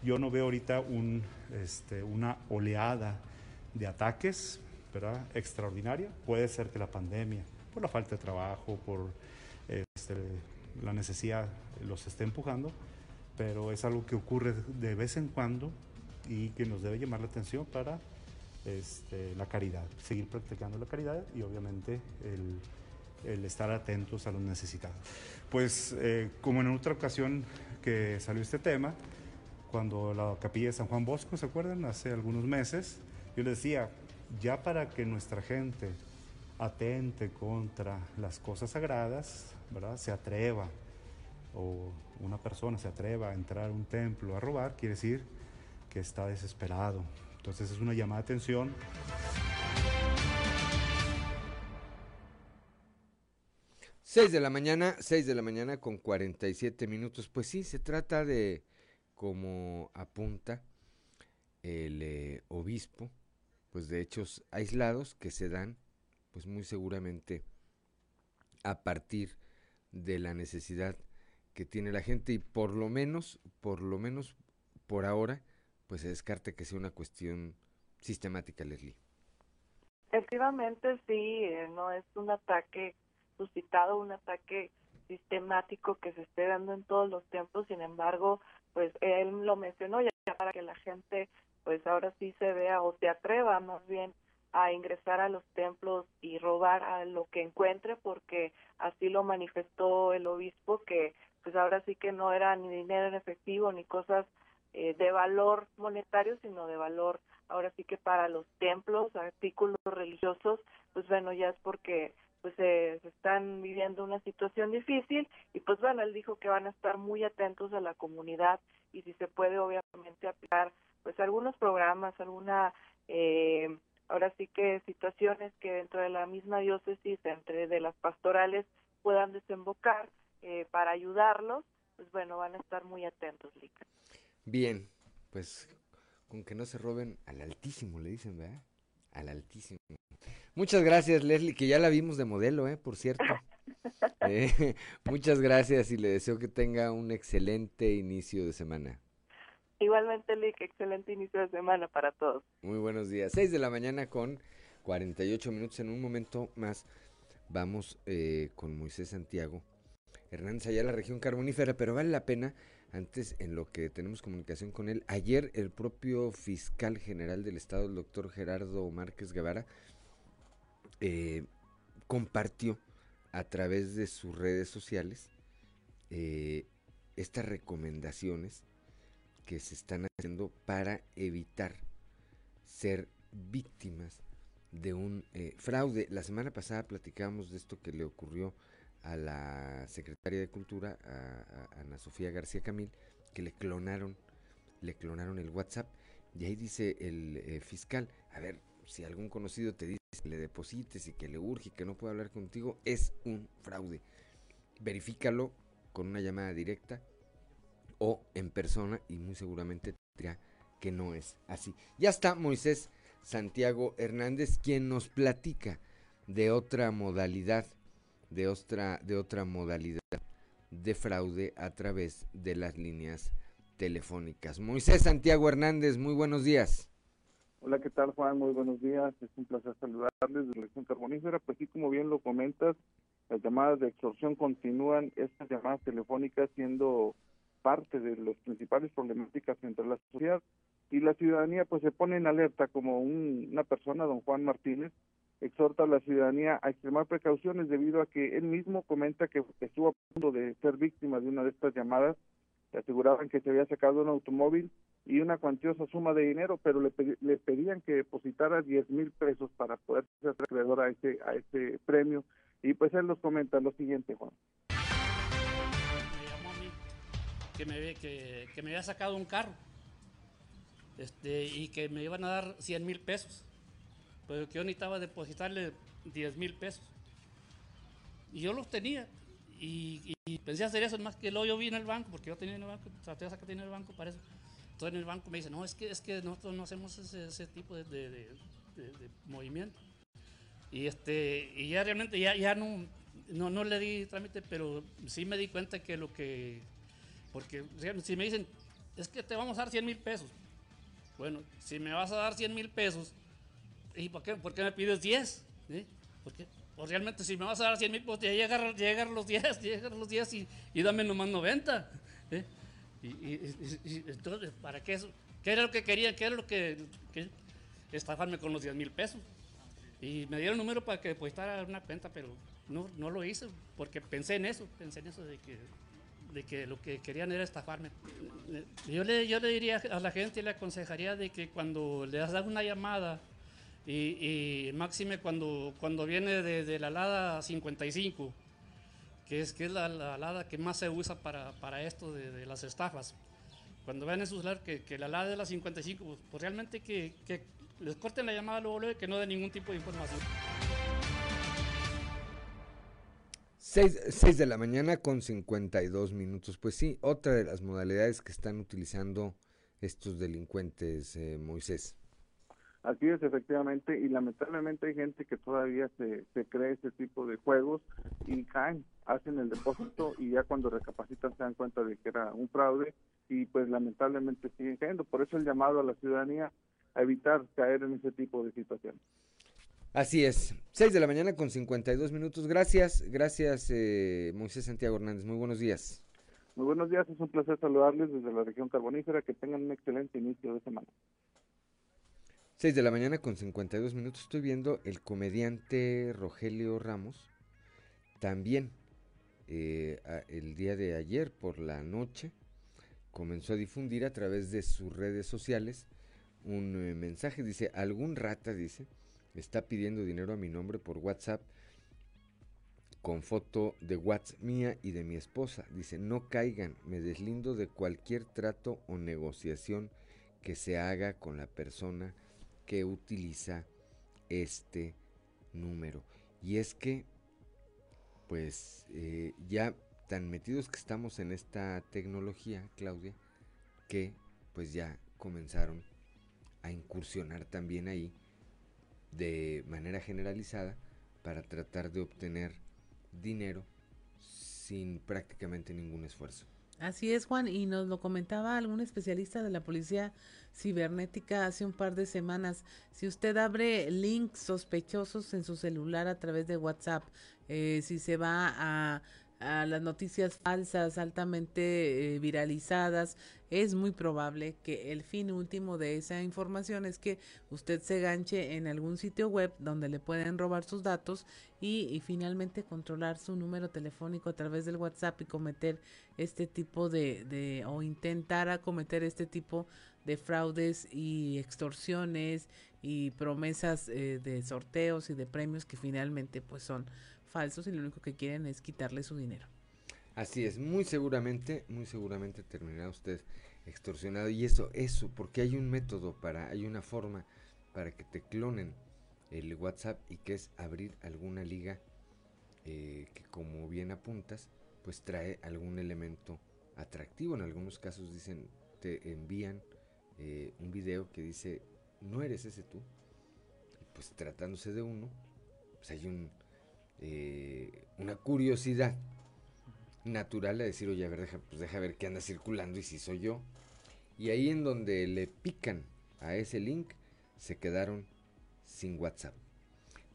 Yo no veo ahorita un, este, una oleada de ataques, ¿verdad? Extraordinaria. Puede ser que la pandemia, por la falta de trabajo, por este, la necesidad los esté empujando, pero es algo que ocurre de vez en cuando y que nos debe llamar la atención para este, la caridad, seguir practicando la caridad y obviamente el, estar atentos a los necesitados. Pues eh, como en otra ocasión que salió este tema, cuando la capilla de San Juan Bosco, ¿se acuerdan? Hace algunos meses, yo les decía, ya para que nuestra gente atente contra las cosas sagradas, ¿verdad? Se atreva o una persona se atreva a entrar a un templo a robar, quiere decir que está desesperado. Entonces es una llamada de atención. Seis de la mañana, seis de la mañana con 47 minutos. Pues sí, se trata de, como apunta el eh, obispo, pues de hechos aislados que se dan, pues muy seguramente a partir de la necesidad que tiene la gente y por lo menos, por lo menos por ahora, pues se descarta que sea una cuestión sistemática, Leslie. Efectivamente, sí, eh, no es un ataque suscitado, un ataque sistemático que se esté dando en todos los templos, sin embargo, pues él lo mencionó ya para que la gente pues ahora sí se vea o se atreva más bien a ingresar a los templos y robar a lo que encuentre porque así lo manifestó el obispo que pues ahora sí que no era ni dinero en efectivo ni cosas eh, de valor monetario sino de valor ahora sí que para los templos artículos religiosos pues bueno ya es porque pues se están viviendo una situación difícil y pues bueno él dijo que van a estar muy atentos a la comunidad y si se puede obviamente aplicar pues algunos programas alguna eh, ahora sí que situaciones que dentro de la misma diócesis, entre de las pastorales, puedan desembocar eh, para ayudarlos, pues bueno, van a estar muy atentos, Lica. Bien, pues con que no se roben al altísimo, le dicen, ¿verdad? Al altísimo. Muchas gracias, Leslie, que ya la vimos de modelo, ¿eh? Por cierto. *laughs* Eh, *laughs* muchas gracias y le deseo que tenga un excelente inicio de semana. Igualmente, Lick, excelente inicio de semana para todos. Muy buenos días. 6 de la mañana con 48 minutos. En un momento más vamos eh, con Moisés Santiago Hernández allá a la región carbonífera, pero vale la pena, antes en lo que tenemos comunicación con él, ayer el propio fiscal general del estado, el doctor Gerardo Márquez Guevara, eh, compartió a través de sus redes sociales eh, estas recomendaciones que se están haciendo para evitar ser víctimas de un eh, fraude. La semana pasada platicábamos de esto que le ocurrió a la secretaria de Cultura, a, Ana Sofía García Camil, que le clonaron, le clonaron el WhatsApp. Y ahí dice el eh, fiscal, a ver, si algún conocido te dice que le deposites y que le urge y que no puede hablar contigo, es un fraude. Verifícalo con una llamada directa o en persona y muy seguramente te dirá que no es así. Ya está Moisés Santiago Hernández quien nos platica de otra modalidad, de otra, de otra modalidad de fraude a través de las líneas telefónicas. Moisés Santiago Hernández, muy buenos días. Hola, ¿qué tal Juan? Muy buenos días. Es un placer saludarles de la región carbonífera. Pues sí, como bien lo comentas, las llamadas de extorsión continúan, estas llamadas telefónicas siendo parte de las principales problemáticas entre la sociedad y la ciudadanía pues se pone en alerta como una persona, don Juan Martínez, exhorta a la ciudadanía a extremar precauciones debido a que él mismo comenta que estuvo a punto de ser víctima de una de estas llamadas, le aseguraban que se había sacado un automóvil y una cuantiosa suma de dinero, pero le, le pedían que depositara 10 mil pesos para poder ser acreedor a ese, a ese premio. Y pues él nos comenta lo siguiente, Juan. Que me, había sacado un carro este, y que me iban a dar 100 mil pesos, pero que yo necesitaba depositarle 10 mil pesos. Y yo los tenía, y, pensé hacer eso, más que luego yo vi en el banco, porque yo tenía en el banco, traté de sacar en el banco para eso. Entonces en el banco me dice, no, es que, es que nosotros no hacemos ese, tipo de, de, movimiento. Y, este, y ya realmente ya, ya no, no, no le di trámite, pero sí me di cuenta que lo que, porque si me dicen, es que te vamos a dar 100 mil pesos, bueno, si me vas a dar 100 mil pesos, ¿y por qué, por qué me pides 10? Porque pues realmente si me vas a dar 100 mil, pues ya llegar, llegar los 10, *laughs* llegar los 10 y, y dame nomás 90. Y, y, entonces, ¿para qué eso? ¿Qué era lo que querían? ¿Qué era lo que, que estafarme con los 10 mil pesos? Y me dieron un número para que depositara una cuenta, pero no, no lo hice porque pensé en eso, pensé en eso de que de que lo que querían era estafarme. Yo le, yo le diría a la gente, le aconsejaría de que cuando le das una llamada y, y máxime cuando, cuando viene de, la alada 55, que es, que es la, la, alada que más se usa para, para esto de, de, las estafas, cuando ven en su celular que, que la alada de la 55, pues, pues, realmente que, que les corten la llamada luego, luego que no den ningún tipo de información. 6, de la mañana con 52 minutos. Pues sí, otra de las modalidades que están utilizando estos delincuentes, eh, Moisés. Así es, efectivamente, y lamentablemente hay gente que todavía se, se cree ese tipo de juegos y caen, hacen el depósito y ya cuando recapacitan se dan cuenta de que era un fraude y pues lamentablemente siguen cayendo. Por eso el llamado a la ciudadanía a evitar caer en ese tipo de situaciones. Así es, 6 de la mañana con 52 minutos. Gracias, gracias eh, Moisés Santiago Hernández. Muy buenos días. Muy buenos días, es un placer saludarles desde la región carbonífera. Que tengan un excelente inicio de semana. 6 de la mañana con 52 minutos. Estoy viendo el comediante Rogelio Ramos. También eh, el día de ayer por la noche comenzó a difundir a través de sus redes sociales un eh, mensaje. Dice, algún rata, dice está pidiendo dinero a mi nombre por WhatsApp con foto de WhatsApp mía y de mi esposa. Dice, no caigan, me deslindo de cualquier trato o negociación que se haga con la persona que utiliza este número. Y es que, pues, eh, ya tan metidos que estamos en esta tecnología, Claudia, que pues ya comenzaron a incursionar también ahí de manera generalizada para tratar de obtener dinero sin prácticamente ningún esfuerzo. Así es, Juan, y nos lo comentaba algún especialista de la policía cibernética hace un par de semanas. Si usted abre links sospechosos en su celular a través de WhatsApp, eh, si se va a a las noticias falsas, altamente eh, viralizadas, es muy probable que el fin último de esa información es que usted se ganche en algún sitio web donde le pueden robar sus datos y, finalmente controlar su número telefónico a través del WhatsApp y cometer este tipo de, de o intentar cometer este tipo de fraudes y extorsiones y promesas eh, de sorteos y de premios que finalmente pues son falsos y lo único que quieren es quitarle su dinero. Así es, muy seguramente, muy seguramente terminará usted extorsionado y eso, eso, porque hay un método para, hay una forma para que te clonen el WhatsApp y que es abrir alguna liga eh, que como bien apuntas, pues trae algún elemento atractivo. En algunos casos dicen, te envían eh, un video que dice, no eres ese tú. pues tratándose de uno, pues hay un eh, una curiosidad natural de decir, oye, a ver, deja, pues deja ver qué anda circulando y si soy yo. Y ahí en donde le pican a ese link, se quedaron sin WhatsApp.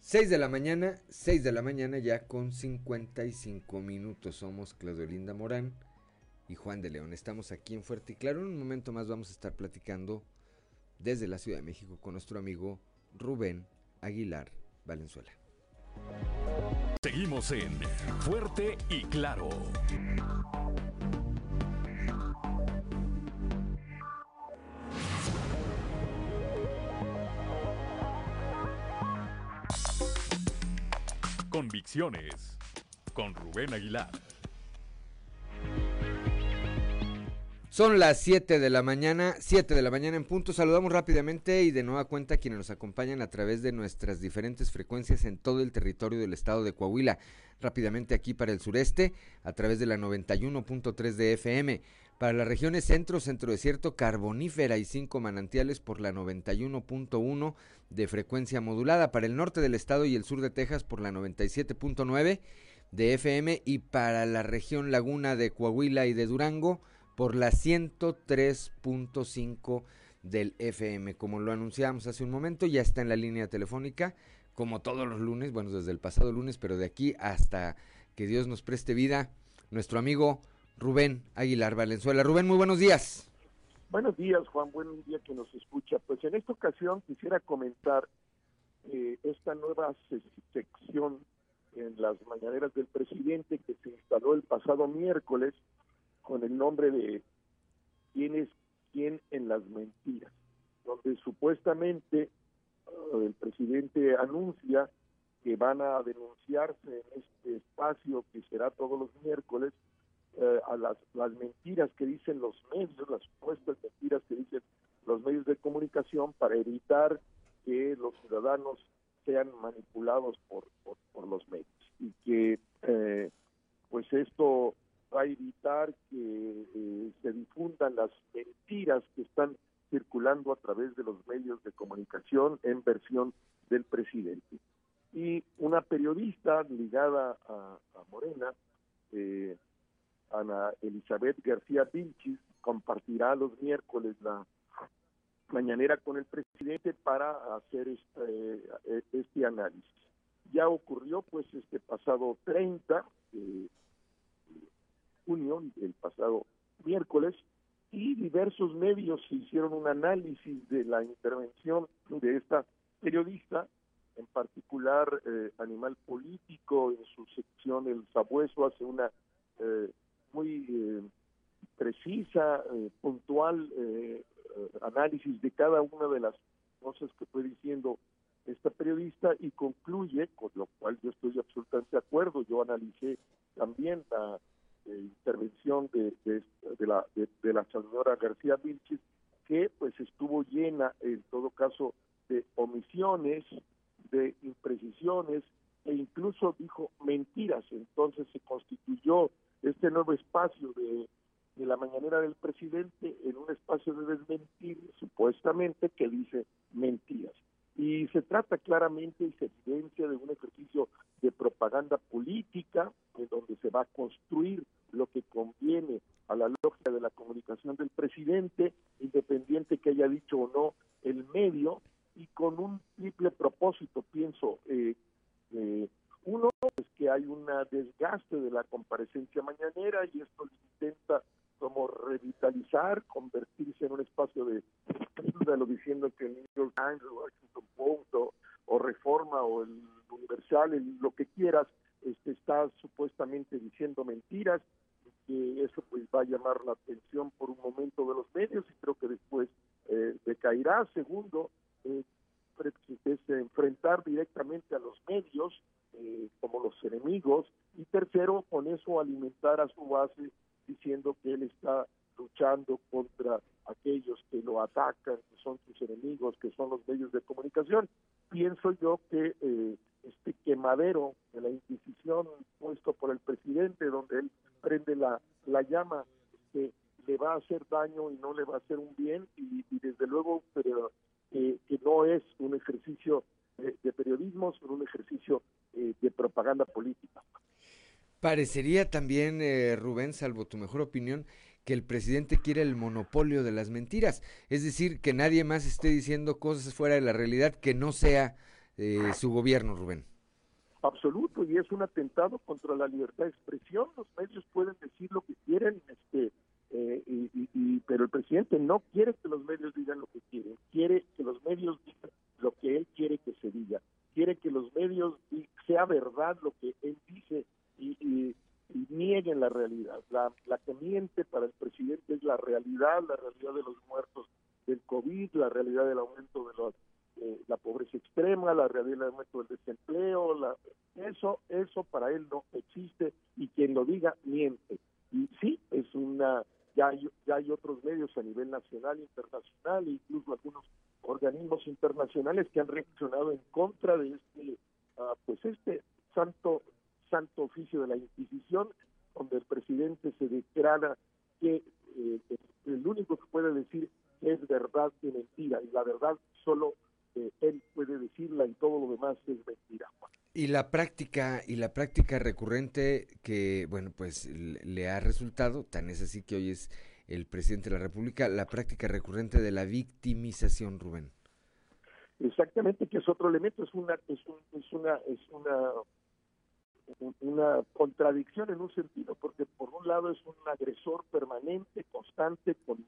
6 de la mañana, 6 de la mañana ya con 55 minutos. Somos Claudio Morán y Juan de León. Estamos aquí en Fuerte y Claro. En un momento más vamos a estar platicando desde la Ciudad de México con nuestro amigo Rubén Aguilar Valenzuela. Seguimos en Fuerte y Claro. Convicciones con Rubén Aguilar. Son las 7 de la mañana, 7 de la mañana en punto. Saludamos rápidamente y de nueva cuenta a quienes nos acompañan a través de nuestras diferentes frecuencias en todo el territorio del estado de Coahuila. Rápidamente aquí para el sureste, a través de la 91.3 de FM. Para las regiones centro, centro desierto, carbonífera y cinco manantiales por la 91.1 de frecuencia modulada. Para el norte del estado y el sur de Texas por la 97.9 de FM. Y para la región laguna de Coahuila y de Durango por la 103.5 del FM. Como lo anunciamos hace un momento, ya está en la línea telefónica, como todos los lunes, bueno, desde el pasado lunes, pero de aquí hasta que Dios nos preste vida, nuestro amigo Rubén Aguilar Valenzuela. Rubén, muy buenos días. Buenos días, Juan, buen día que nos escucha. Pues en esta ocasión quisiera comentar eh, esta nueva sección en las mañaneras del presidente que se instaló el pasado miércoles con el nombre de quién es quién en las mentiras, donde supuestamente uh, el presidente anuncia que van a denunciarse en este espacio que será todos los miércoles uh, a las, las mentiras que dicen los medios, las supuestas mentiras que dicen los medios de comunicación para evitar que los ciudadanos sean manipulados por, por, los medios. Y que eh, pues esto va a evitar que eh, se difundan las mentiras que están circulando a través de los medios de comunicación en versión del presidente. Y una periodista ligada a, Morena, eh, Ana Elizabeth García Vilchis, compartirá los miércoles la mañanera con el presidente para hacer este, este análisis. Ya ocurrió pues este pasado 30, eh, junio, el pasado miércoles, y diversos medios hicieron un análisis de la intervención de esta periodista, en particular eh, Animal Político, en su sección El Sabueso hace una eh, muy eh, precisa, puntual análisis de cada una de las cosas que fue diciendo esta periodista y concluye, con lo cual yo estoy absolutamente de acuerdo, yo analicé también la intervención de, de, la, de, la señora García Vilches, que pues estuvo llena en todo caso de omisiones, de imprecisiones e incluso dijo mentiras. Entonces se constituyó este nuevo espacio de, de la mañanera del presidente en un espacio de desmentir supuestamente que dice mentiras. Y se trata claramente y se evidencia de un ejercicio de propaganda política en donde se va a construir lo que conviene a la lógica de la comunicación del presidente, independiente que haya dicho o no el medio, y con un triple propósito, pienso, eh, eh, Uno, es que hay un desgaste de la comparecencia mañanera y esto intenta como revitalizar, convertirse en un espacio de, lo diciendo que el New York Times o Washington Post o, o Reforma o el Universal, lo que quieras, este, está supuestamente diciendo mentiras, que eso pues va a llamar la atención por un momento de los medios y creo que después eh, decaerá. Segundo, eh, enfrentar directamente a los medios eh, como los enemigos y tercero, con eso alimentar a su base diciendo que él está luchando contra aquellos que lo atacan, que son sus enemigos, que son los medios de comunicación. Pienso yo que eh, este quemadero de la Inquisición puesto por el presidente, donde él prende la, la llama, que le va a hacer daño y no le va a hacer un bien, y, desde luego pero, que no es un ejercicio de, periodismo, sino un ejercicio eh, de propaganda política. Parecería también, eh, Rubén, salvo tu mejor opinión, que el presidente quiere el monopolio de las mentiras, es decir, que nadie más esté diciendo cosas fuera de la realidad que no sea eh, su gobierno, Rubén. Absoluto, y es un atentado contra la libertad de expresión. Los medios pueden decir lo que quieren, este, eh, y, pero el presidente no quiere que los medios digan lo que quieren, quiere que los medios digan lo que él quiere que se diga, quiere que los medios sea verdad lo que él dice y, y, nieguen la realidad. La, la que miente para el presidente es la realidad, la realidad de los muertos del COVID, la realidad del aumento de los, eh, la pobreza extrema, la realidad del aumento del desempleo, la, eso, eso para él no existe y quien lo diga miente. Y sí, es una, ya hay, ya hay otros medios a nivel nacional, internacional, incluso algunos organismos internacionales que han reaccionado en contra de este, uh, pues este santo santo oficio de la Inquisición, donde el presidente se declara que eh, el único que puede decir es verdad y mentira, y la verdad solo eh, él puede decirla y todo lo demás es mentira. Y la práctica y la práctica recurrente que bueno pues le ha resultado tan es así que hoy es el presidente de la República la práctica recurrente de la victimización Rubén. Exactamente que es otro elemento es una es, es una es una una contradicción en un sentido, porque por un lado es un agresor permanente, constante, con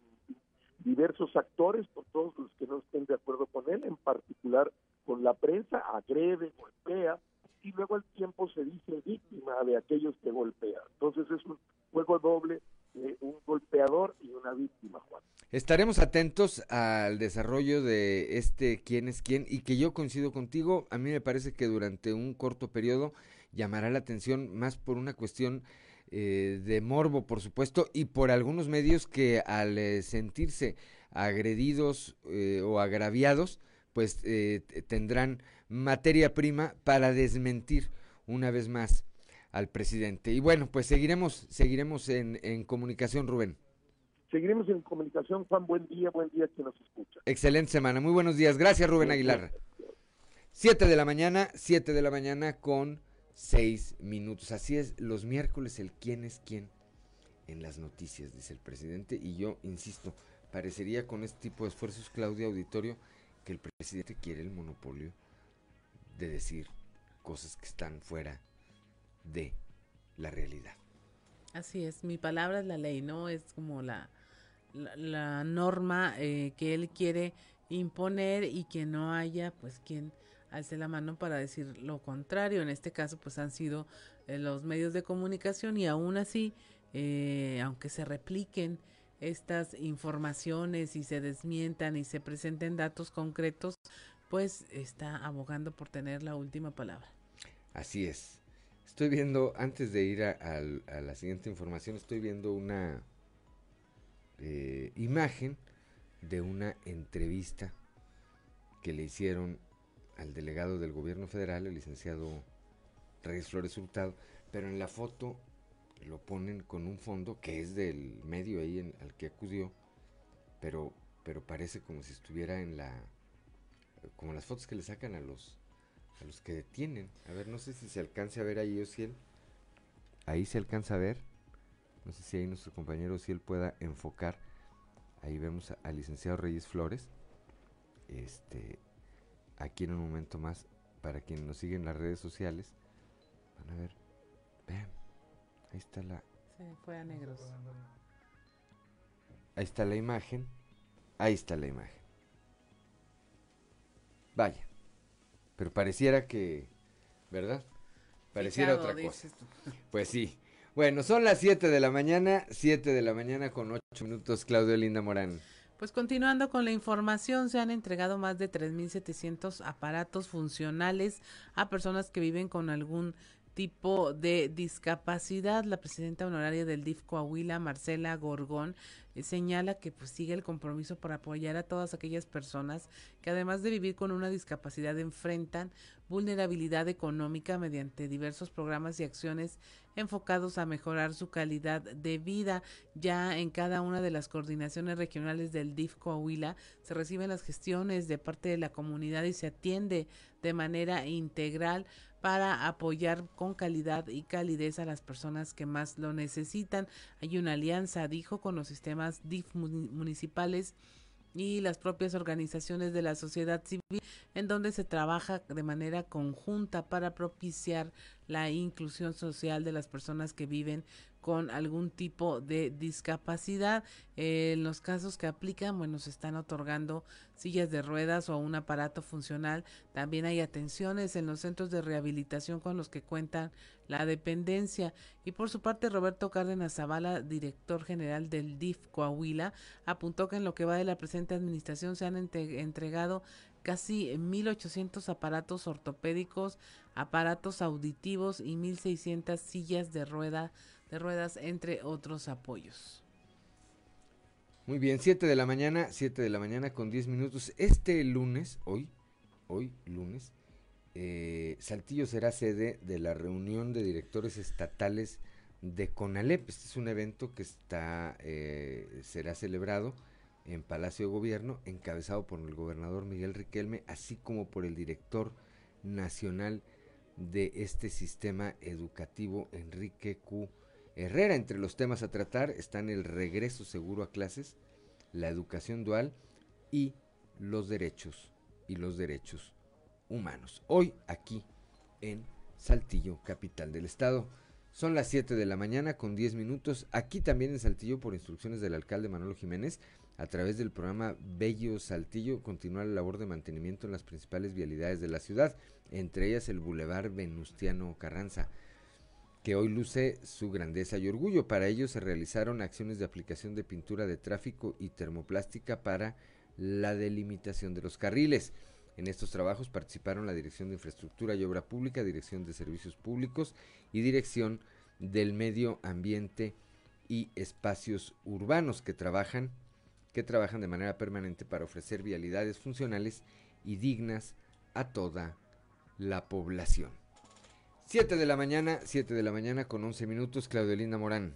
diversos actores, con todos los que no estén de acuerdo con él, en particular con la prensa, agrede, golpea, y luego al tiempo se dice víctima de aquellos que golpean. Entonces es un juego doble, un golpeador y una víctima, Juan. Estaremos atentos al desarrollo de este quién es quién y que yo coincido contigo, a mí me parece que durante un corto periodo llamará la atención más por una cuestión eh, de morbo, por supuesto, y por algunos medios que al eh, sentirse agredidos eh, o agraviados, pues tendrán materia prima para desmentir una vez más al presidente. Y bueno, pues seguiremos, seguiremos en, en comunicación, Rubén. Seguiremos en comunicación, Juan. Buen día, buen día que nos escucha. Excelente semana. Muy buenos días. Gracias, Rubén Aguilar. Siete de la mañana, siete de la mañana con seis minutos. Así es, los miércoles el quién es quién en las noticias, dice el presidente. Y yo insisto, parecería con este tipo de esfuerzos, Claudia Auditorio, que el presidente quiere el monopolio de decir cosas que están fuera de la realidad. Así es, mi palabra es la ley, ¿no? Es como la, la, norma eh, que él quiere imponer y que no haya, pues, quien alce la mano para decir lo contrario. En este caso, pues han sido eh, los medios de comunicación y aún así, eh, aunque se repliquen estas informaciones y se desmientan y se presenten datos concretos, pues está abogando por tener la última palabra. Así es. Estoy viendo, antes de ir a, la siguiente información, estoy viendo una eh, imagen de una entrevista que le hicieron al delegado del gobierno federal, el licenciado Reyes Flores Hurtado, pero en la foto lo ponen con un fondo que es del medio ahí en, al que acudió, pero, pero parece como si estuviera en la... como las fotos que le sacan a los, a los que detienen. A ver, no sé si se alcanza a ver ahí o si él... Ahí se alcanza a ver. No sé si ahí nuestro compañero si él pueda enfocar. Ahí vemos al licenciado Reyes Flores. Este, aquí en un momento más, para quienes nos siguen en las redes sociales, Van a ver. Vean. Ahí está la. Se fue a negros. Ahí está la imagen. Ahí está la imagen. Vaya. Pero pareciera que. ¿Verdad? Pareciera Fijado, otra cosa. *laughs* Pues sí. Bueno, son las 7 de la mañana, 7 de la mañana con 8 minutos, Claudio Linda Morán. Pues continuando con la información, se han entregado más de 3.700 aparatos funcionales a personas que viven con algún tipo de discapacidad. La presidenta honoraria del DIF Coahuila, Marcela Gorgón, eh, señala que pues sigue el compromiso por apoyar a todas aquellas personas que además de vivir con una discapacidad enfrentan vulnerabilidad económica mediante diversos programas y acciones enfocados a mejorar su calidad de vida. Ya en cada una de las coordinaciones regionales del DIF Coahuila se reciben las gestiones de parte de la comunidad y se atiende de manera integral para apoyar con calidad y calidez a las personas que más lo necesitan. Hay una alianza, dijo, con los sistemas DIF muni- municipales y las propias organizaciones de la sociedad civil en donde se trabaja de manera conjunta para propiciar la inclusión social de las personas que viven con algún tipo de discapacidad. Eh, en los casos que aplican, bueno, se están otorgando sillas de ruedas o un aparato funcional. También hay atenciones en los centros de rehabilitación con los que cuentan la dependencia. Y por su parte, Roberto Cárdenas Zavala, director general del DIF Coahuila, apuntó que en lo que va de la presente administración se han entregado casi 1.800 aparatos ortopédicos, aparatos auditivos y 1.600 sillas de, rueda, de ruedas, entre otros apoyos. Muy bien, 7 de la mañana, 7 de la mañana con 10 minutos. Este lunes, hoy, hoy lunes, eh, Saltillo será sede de la reunión de directores estatales de CONALEP. Este es un evento que está, eh, será celebrado en Palacio de Gobierno, encabezado por el gobernador Miguel Riquelme, así como por el director nacional de este sistema educativo, Enrique Q. Herrera. Entre los temas a tratar están el regreso seguro a clases, la educación dual y los derechos y los derechos humanos. Hoy aquí en Saltillo, capital del estado. Son las 7 de la mañana con 10 minutos. Aquí también en Saltillo, por instrucciones del alcalde Manolo Jiménez, a través del programa Bello Saltillo, continúa la labor de mantenimiento en las principales vialidades de la ciudad, entre ellas el Boulevard Venustiano Carranza que hoy luce su grandeza y orgullo. Para ello se realizaron acciones de aplicación de pintura de tráfico y termoplástica para la delimitación de los carriles. En estos trabajos participaron la Dirección de Infraestructura y Obra Pública, Dirección de Servicios Públicos y Dirección del Medio Ambiente y Espacios Urbanos que trabajan que trabajan de manera permanente para ofrecer vialidades funcionales y dignas a toda la población. 7 de la mañana, 7 de la mañana con 11 minutos, Claudio Linda Morán.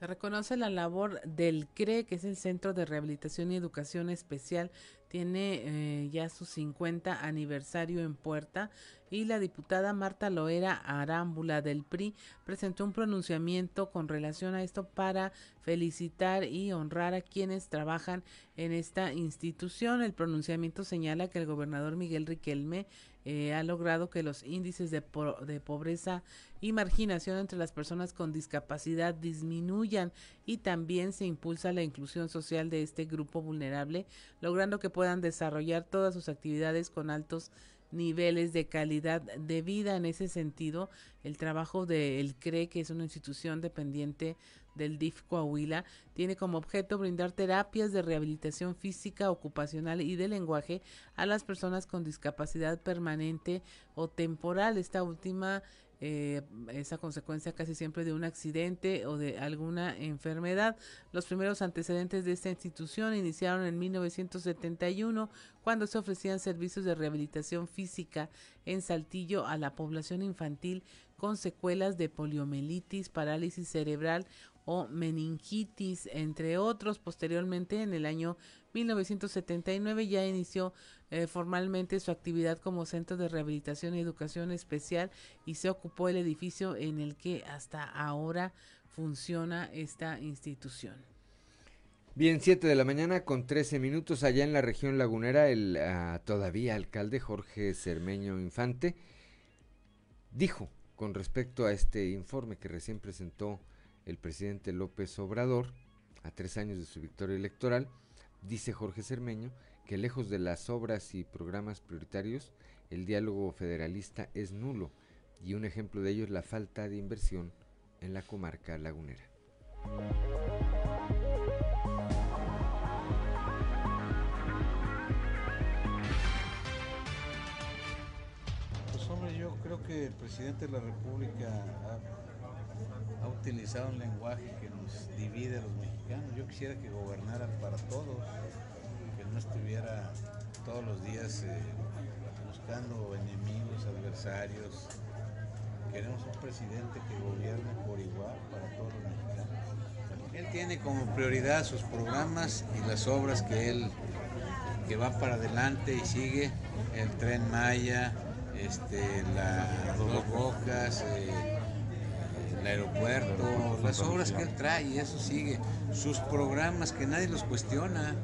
Se reconoce la labor del CRE, que es el Centro de Rehabilitación y Educación Especial. Tiene eh, ya su 50 aniversario en puerta y la diputada Marta Loera Arámbula del PRI presentó un pronunciamiento con relación a esto para felicitar y honrar a quienes trabajan en esta institución. El pronunciamiento señala que el gobernador Miguel Riquelme eh, ha logrado que los índices de, de pobreza y marginación entre las personas con discapacidad disminuyan y también se impulsa la inclusión social de este grupo vulnerable, logrando que puedan desarrollar todas sus actividades con altos niveles de calidad de vida. En ese sentido, el trabajo del CRE, que es una institución dependiente del DIF Coahuila, tiene como objeto brindar terapias de rehabilitación física, ocupacional y de lenguaje a las personas con discapacidad permanente o temporal. Esta última eh, es a consecuencia casi siempre de un accidente o de alguna enfermedad. Los primeros antecedentes de esta institución iniciaron en 1971 cuando se ofrecían servicios de rehabilitación física en Saltillo a la población infantil con secuelas de poliomielitis, parálisis cerebral o meningitis, entre otros. Posteriormente, en el año 1979 ya inició eh, formalmente su actividad como centro de rehabilitación y educación especial y se ocupó el edificio en el que hasta ahora funciona esta institución. Bien, 7 de la mañana con 13 minutos allá en la región lagunera, el ah, todavía alcalde Jorge Cermeño Infante dijo con respecto a este informe que recién presentó el presidente López Obrador, a tres años de su victoria electoral, dice Jorge Cermeño que lejos de las obras y programas prioritarios, el diálogo federalista es nulo y un ejemplo de ello es la falta de inversión en la comarca lagunera. Pues hombre, yo creo que el presidente de la República ha, ha utilizado un lenguaje que nos divide a los mexicanos. Yo quisiera que gobernara para todos, que no estuviera todos los días eh, buscando enemigos, adversarios. Queremos un presidente que gobierne por igual para todos los mexicanos. Él tiene como prioridad sus programas y las obras que él que va para adelante y sigue el tren Maya, este, la Dos Bocas, eh, el aeropuerto, las obras que él trae y eso sigue, sus programas que nadie los cuestiona.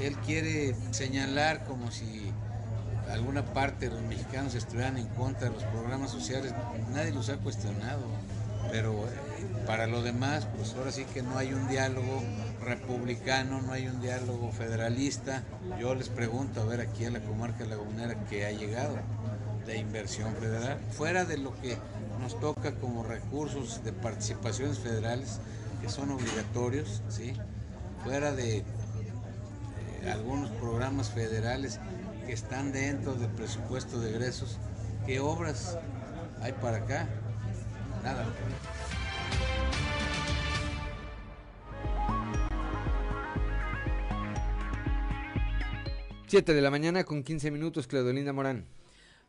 Él quiere señalar como si alguna parte de los mexicanos estuvieran en contra de los programas sociales, nadie los ha cuestionado, pero eh, para lo demás, pues ahora sí que no hay un diálogo republicano, no hay un diálogo federalista. Yo les pregunto, a ver, aquí a la comarca lagunera, ¿qué ha llegado de inversión federal? Fuera de lo que nos toca como recursos de participaciones federales, que son obligatorios, ¿sí? Fuera de eh, algunos programas federales que están dentro del presupuesto de egresos, ¿qué obras hay para acá? Nada. 7 de la mañana con 15 minutos, Claudelinda Morán.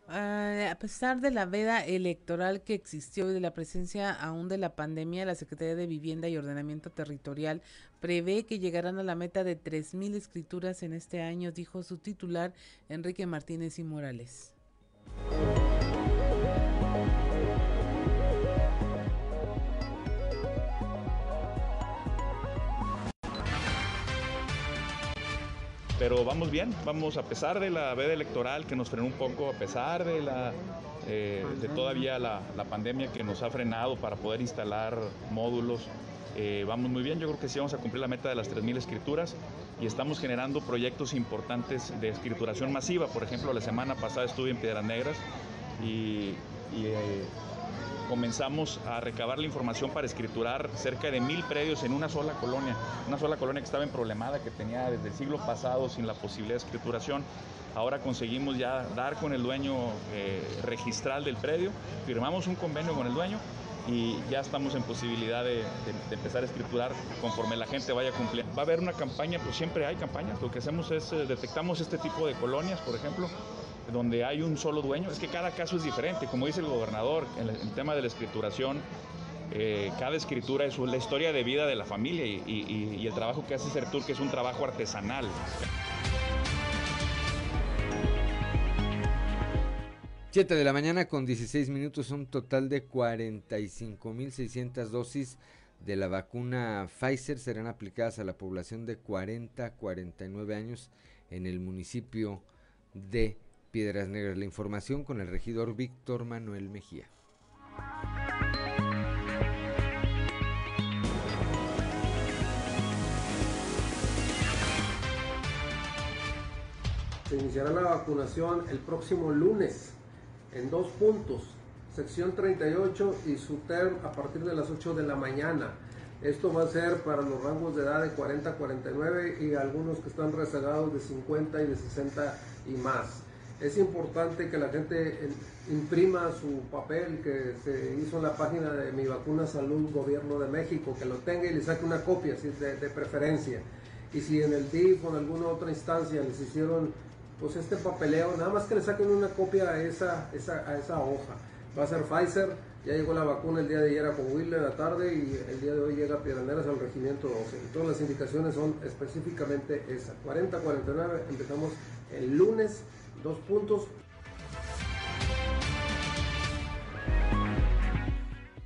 Uh, a pesar de la veda electoral que existió y de la presencia aún de la pandemia, la Secretaría de Vivienda y Ordenamiento Territorial prevé que llegarán a la meta de 3.000 escrituras en este año, dijo su titular Enrique Martínez y Morales. Pero vamos bien, vamos a pesar de la veda electoral que nos frenó un poco, a pesar de la eh, de todavía la, la, pandemia que nos ha frenado para poder instalar módulos, eh, vamos muy bien, yo creo que sí vamos a cumplir la meta de las 3.000 escrituras y estamos generando proyectos importantes de escrituración masiva, por ejemplo la semana pasada estuve en Piedras Negras y, y eh, comenzamos a recabar la información para escriturar cerca de mil predios en una sola colonia, una sola colonia que estaba en problemada, que tenía desde el siglo pasado sin la posibilidad de escrituración. Ahora conseguimos ya dar con el dueño eh, registral del predio, firmamos un convenio con el dueño y ya estamos en posibilidad de, empezar a escriturar conforme la gente vaya cumpliendo. Va a haber una campaña, pues siempre hay campañas, lo que hacemos es eh, detectamos este tipo de colonias, por ejemplo, donde hay un solo dueño, es que cada caso es diferente, como dice el gobernador, en el, tema de la escrituración, eh, cada escritura es la historia de vida de la familia y el trabajo que hace Sertur, que es un trabajo artesanal. Siete de la mañana con 16 minutos, un total de 45.600 dosis de la vacuna Pfizer serán aplicadas a la población de 40 a 49 años en el municipio de Piedras Negras. La información con el regidor Víctor Manuel Mejía. Se iniciará la vacunación el próximo lunes en dos puntos, sección 38 y su term a partir de las 8 de la mañana. Esto va a ser para los rangos de edad de 40 a 49 y algunos que están rezagados de 50 y de 60 y más. Es importante que la gente imprima su papel que se hizo en la página de Mi Vacuna Salud Gobierno de México, que lo tenga y le saque una copia de, de preferencia. Y si en el DIF o en alguna otra instancia les hicieron pues este papeleo, nada más que le saquen una copia a esa, esa, a esa hoja. Va a ser Pfizer, ya llegó la vacuna el día de ayer a Coahuila en la tarde y el día de hoy llega a Piedraneras al regimiento 12. Y todas las indicaciones son específicamente esa. 40-49, empezamos el lunes, dos puntos.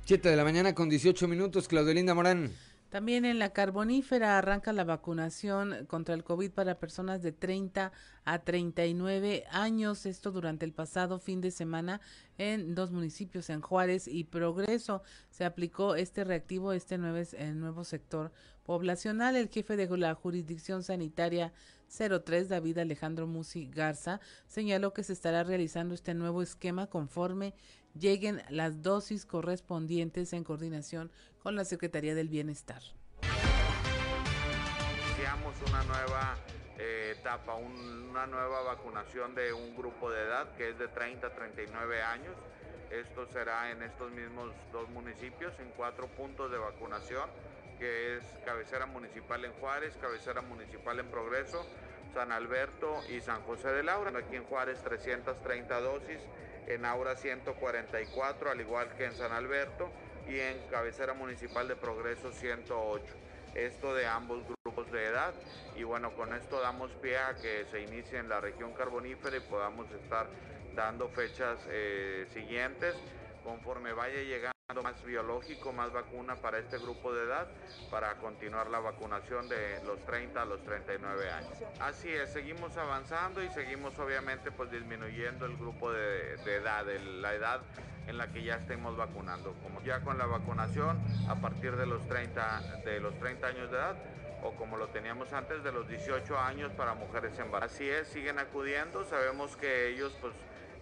7 de la mañana con 18 minutos, Claudelinda Morán. También en la carbonífera arranca la vacunación contra el COVID para personas de 30 a 39 años. Esto durante el pasado fin de semana en dos municipios, en Juárez y Progreso. Se aplicó este reactivo, este nuevo, el nuevo sector poblacional. El jefe de la jurisdicción sanitaria 03, David Alejandro Musi Garza, señaló que se estará realizando este nuevo esquema conforme lleguen las dosis correspondientes en coordinación con la Secretaría del Bienestar. Iniciamos una nueva eh, etapa, una nueva vacunación de un grupo de edad que es de 30 a 39 años. Esto será en estos mismos dos municipios, en cuatro puntos de vacunación, que es cabecera municipal en Juárez, cabecera municipal en Progreso, San Alberto y San José de Laura. Aquí en Juárez 330 dosis, en Aura 144, al igual que en San Alberto, y en cabecera municipal de Progreso 108 esto de ambos grupos de edad. Y bueno, con esto damos pie a que se inicie en la región carbonífera y podamos estar dando fechas eh, siguientes. Conforme vaya llegando más biológico, más vacuna para este grupo de edad, para continuar la vacunación de los 30 a los 39 años. Así es, seguimos avanzando y seguimos obviamente pues disminuyendo el grupo de, edad, la edad en la que ya estemos vacunando. Como ya con la vacunación a partir de los 30, de los 30 años de edad, o como lo teníamos antes de los 18 años para mujeres embarazadas. Así es, siguen acudiendo, sabemos que ellos pues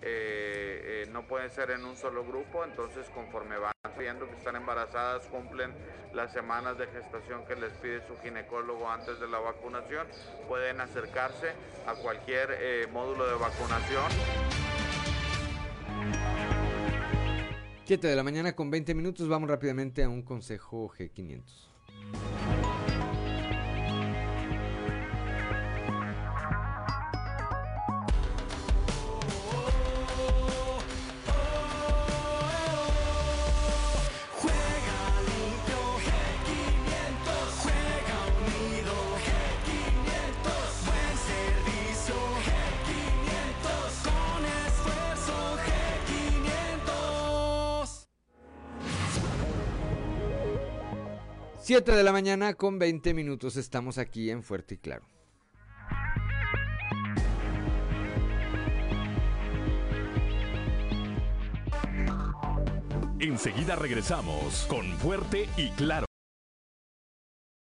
eh, eh, no pueden ser en un solo grupo, entonces conforme van viendo que están embarazadas, cumplen las semanas de gestación que les pide su ginecólogo antes de la vacunación, pueden acercarse a cualquier eh, módulo de vacunación. 7 de la mañana con 20 minutos, vamos rápidamente a un consejo G500. Siete de la mañana con 20 minutos estamos aquí en Fuerte y Claro. Enseguida regresamos con Fuerte y Claro.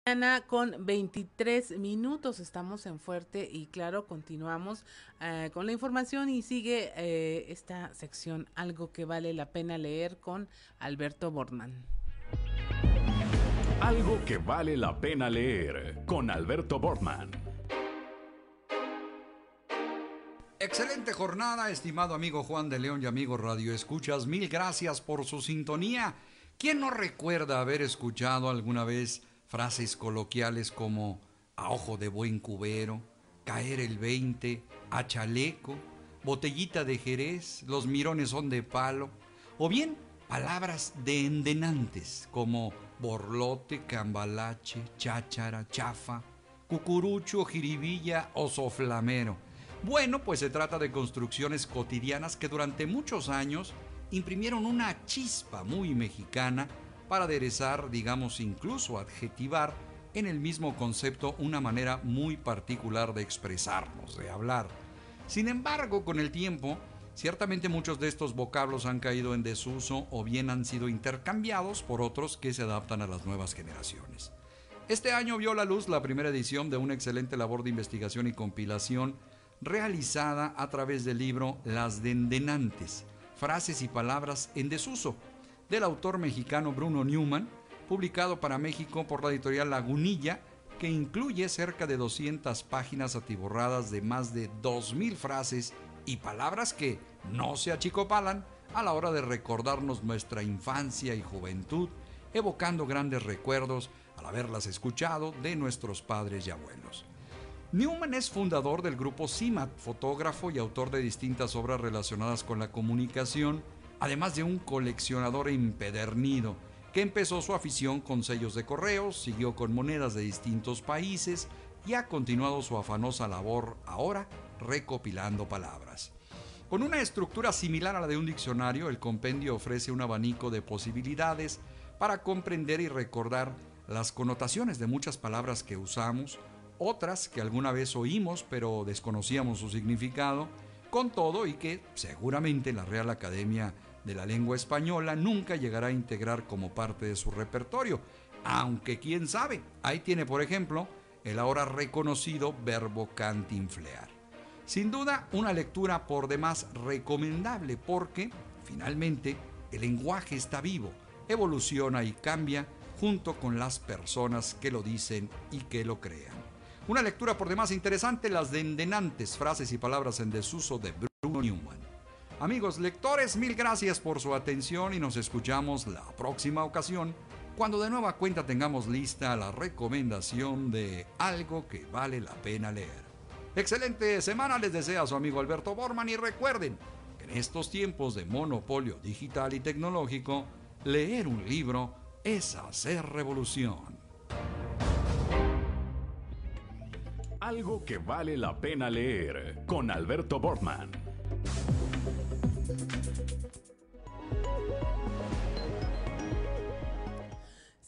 Mañana con 23 minutos estamos en Fuerte y Claro, continuamos eh, con la información y sigue eh, esta sección, algo que vale la pena leer con Alberto Borman. Algo que vale la pena leer con Alberto Bortman. Excelente jornada, estimado amigo Juan de León y amigo Radio Escuchas. Mil gracias por su sintonía. ¿Quién no recuerda haber escuchado alguna vez frases coloquiales como a ojo de buen cubero, caer el 20, a chaleco, botellita de jerez, los mirones son de palo? O bien palabras de endenantes como borlote, cambalache, cháchara, chafa, cucurucho, jiribilla o soflamero. Bueno, pues se trata de construcciones cotidianas que durante muchos años imprimieron una chispa muy mexicana para aderezar, digamos incluso adjetivar en el mismo concepto una manera muy particular de expresarnos, de hablar. Sin embargo, con el tiempo, Ciertamente muchos de estos vocablos han caído en desuso o bien han sido intercambiados por otros que se adaptan a las nuevas generaciones. Este año vio la luz la primera edición de una excelente labor de investigación y compilación realizada a través del libro Las Dendenantes, frases y palabras en desuso, del autor mexicano Bruno Newman, publicado para México por la editorial Lagunilla, que incluye cerca de 200 páginas atiborradas de más de 2.000 frases y palabras que no se achicopalan a la hora de recordarnos nuestra infancia y juventud, evocando grandes recuerdos al haberlas escuchado de nuestros padres y abuelos. Newman es fundador del grupo CIMAT, fotógrafo y autor de distintas obras relacionadas con la comunicación, además de un coleccionador empedernido que empezó su afición con sellos de correos, siguió con monedas de distintos países y ha continuado su afanosa labor ahora recopilando palabras. Con una estructura similar a la de un diccionario, el compendio ofrece un abanico de posibilidades para comprender y recordar las connotaciones de muchas palabras que usamos otras que alguna vez oímos pero desconocíamos su significado, con todo y que seguramente la Real Academia de la Lengua Española nunca llegará a integrar como parte de su repertorio, aunque quién sabe, ahí tiene por ejemplo el ahora reconocido verbo cantinflear. Sin duda, una lectura por demás recomendable porque, finalmente, el lenguaje está vivo, evoluciona y cambia junto con las personas que lo dicen y que lo crean. Una lectura por demás interesante, las dendenantes frases y palabras en desuso de Bruno Newman. Amigos lectores, mil gracias por su atención y nos escuchamos la próxima ocasión cuando de nueva cuenta tengamos lista la recomendación de algo que vale la pena leer. Excelente semana les desea su amigo Alberto Borman y recuerden que en estos tiempos de monopolio digital y tecnológico, leer un libro es hacer revolución. Algo que vale la pena leer con Alberto Borman.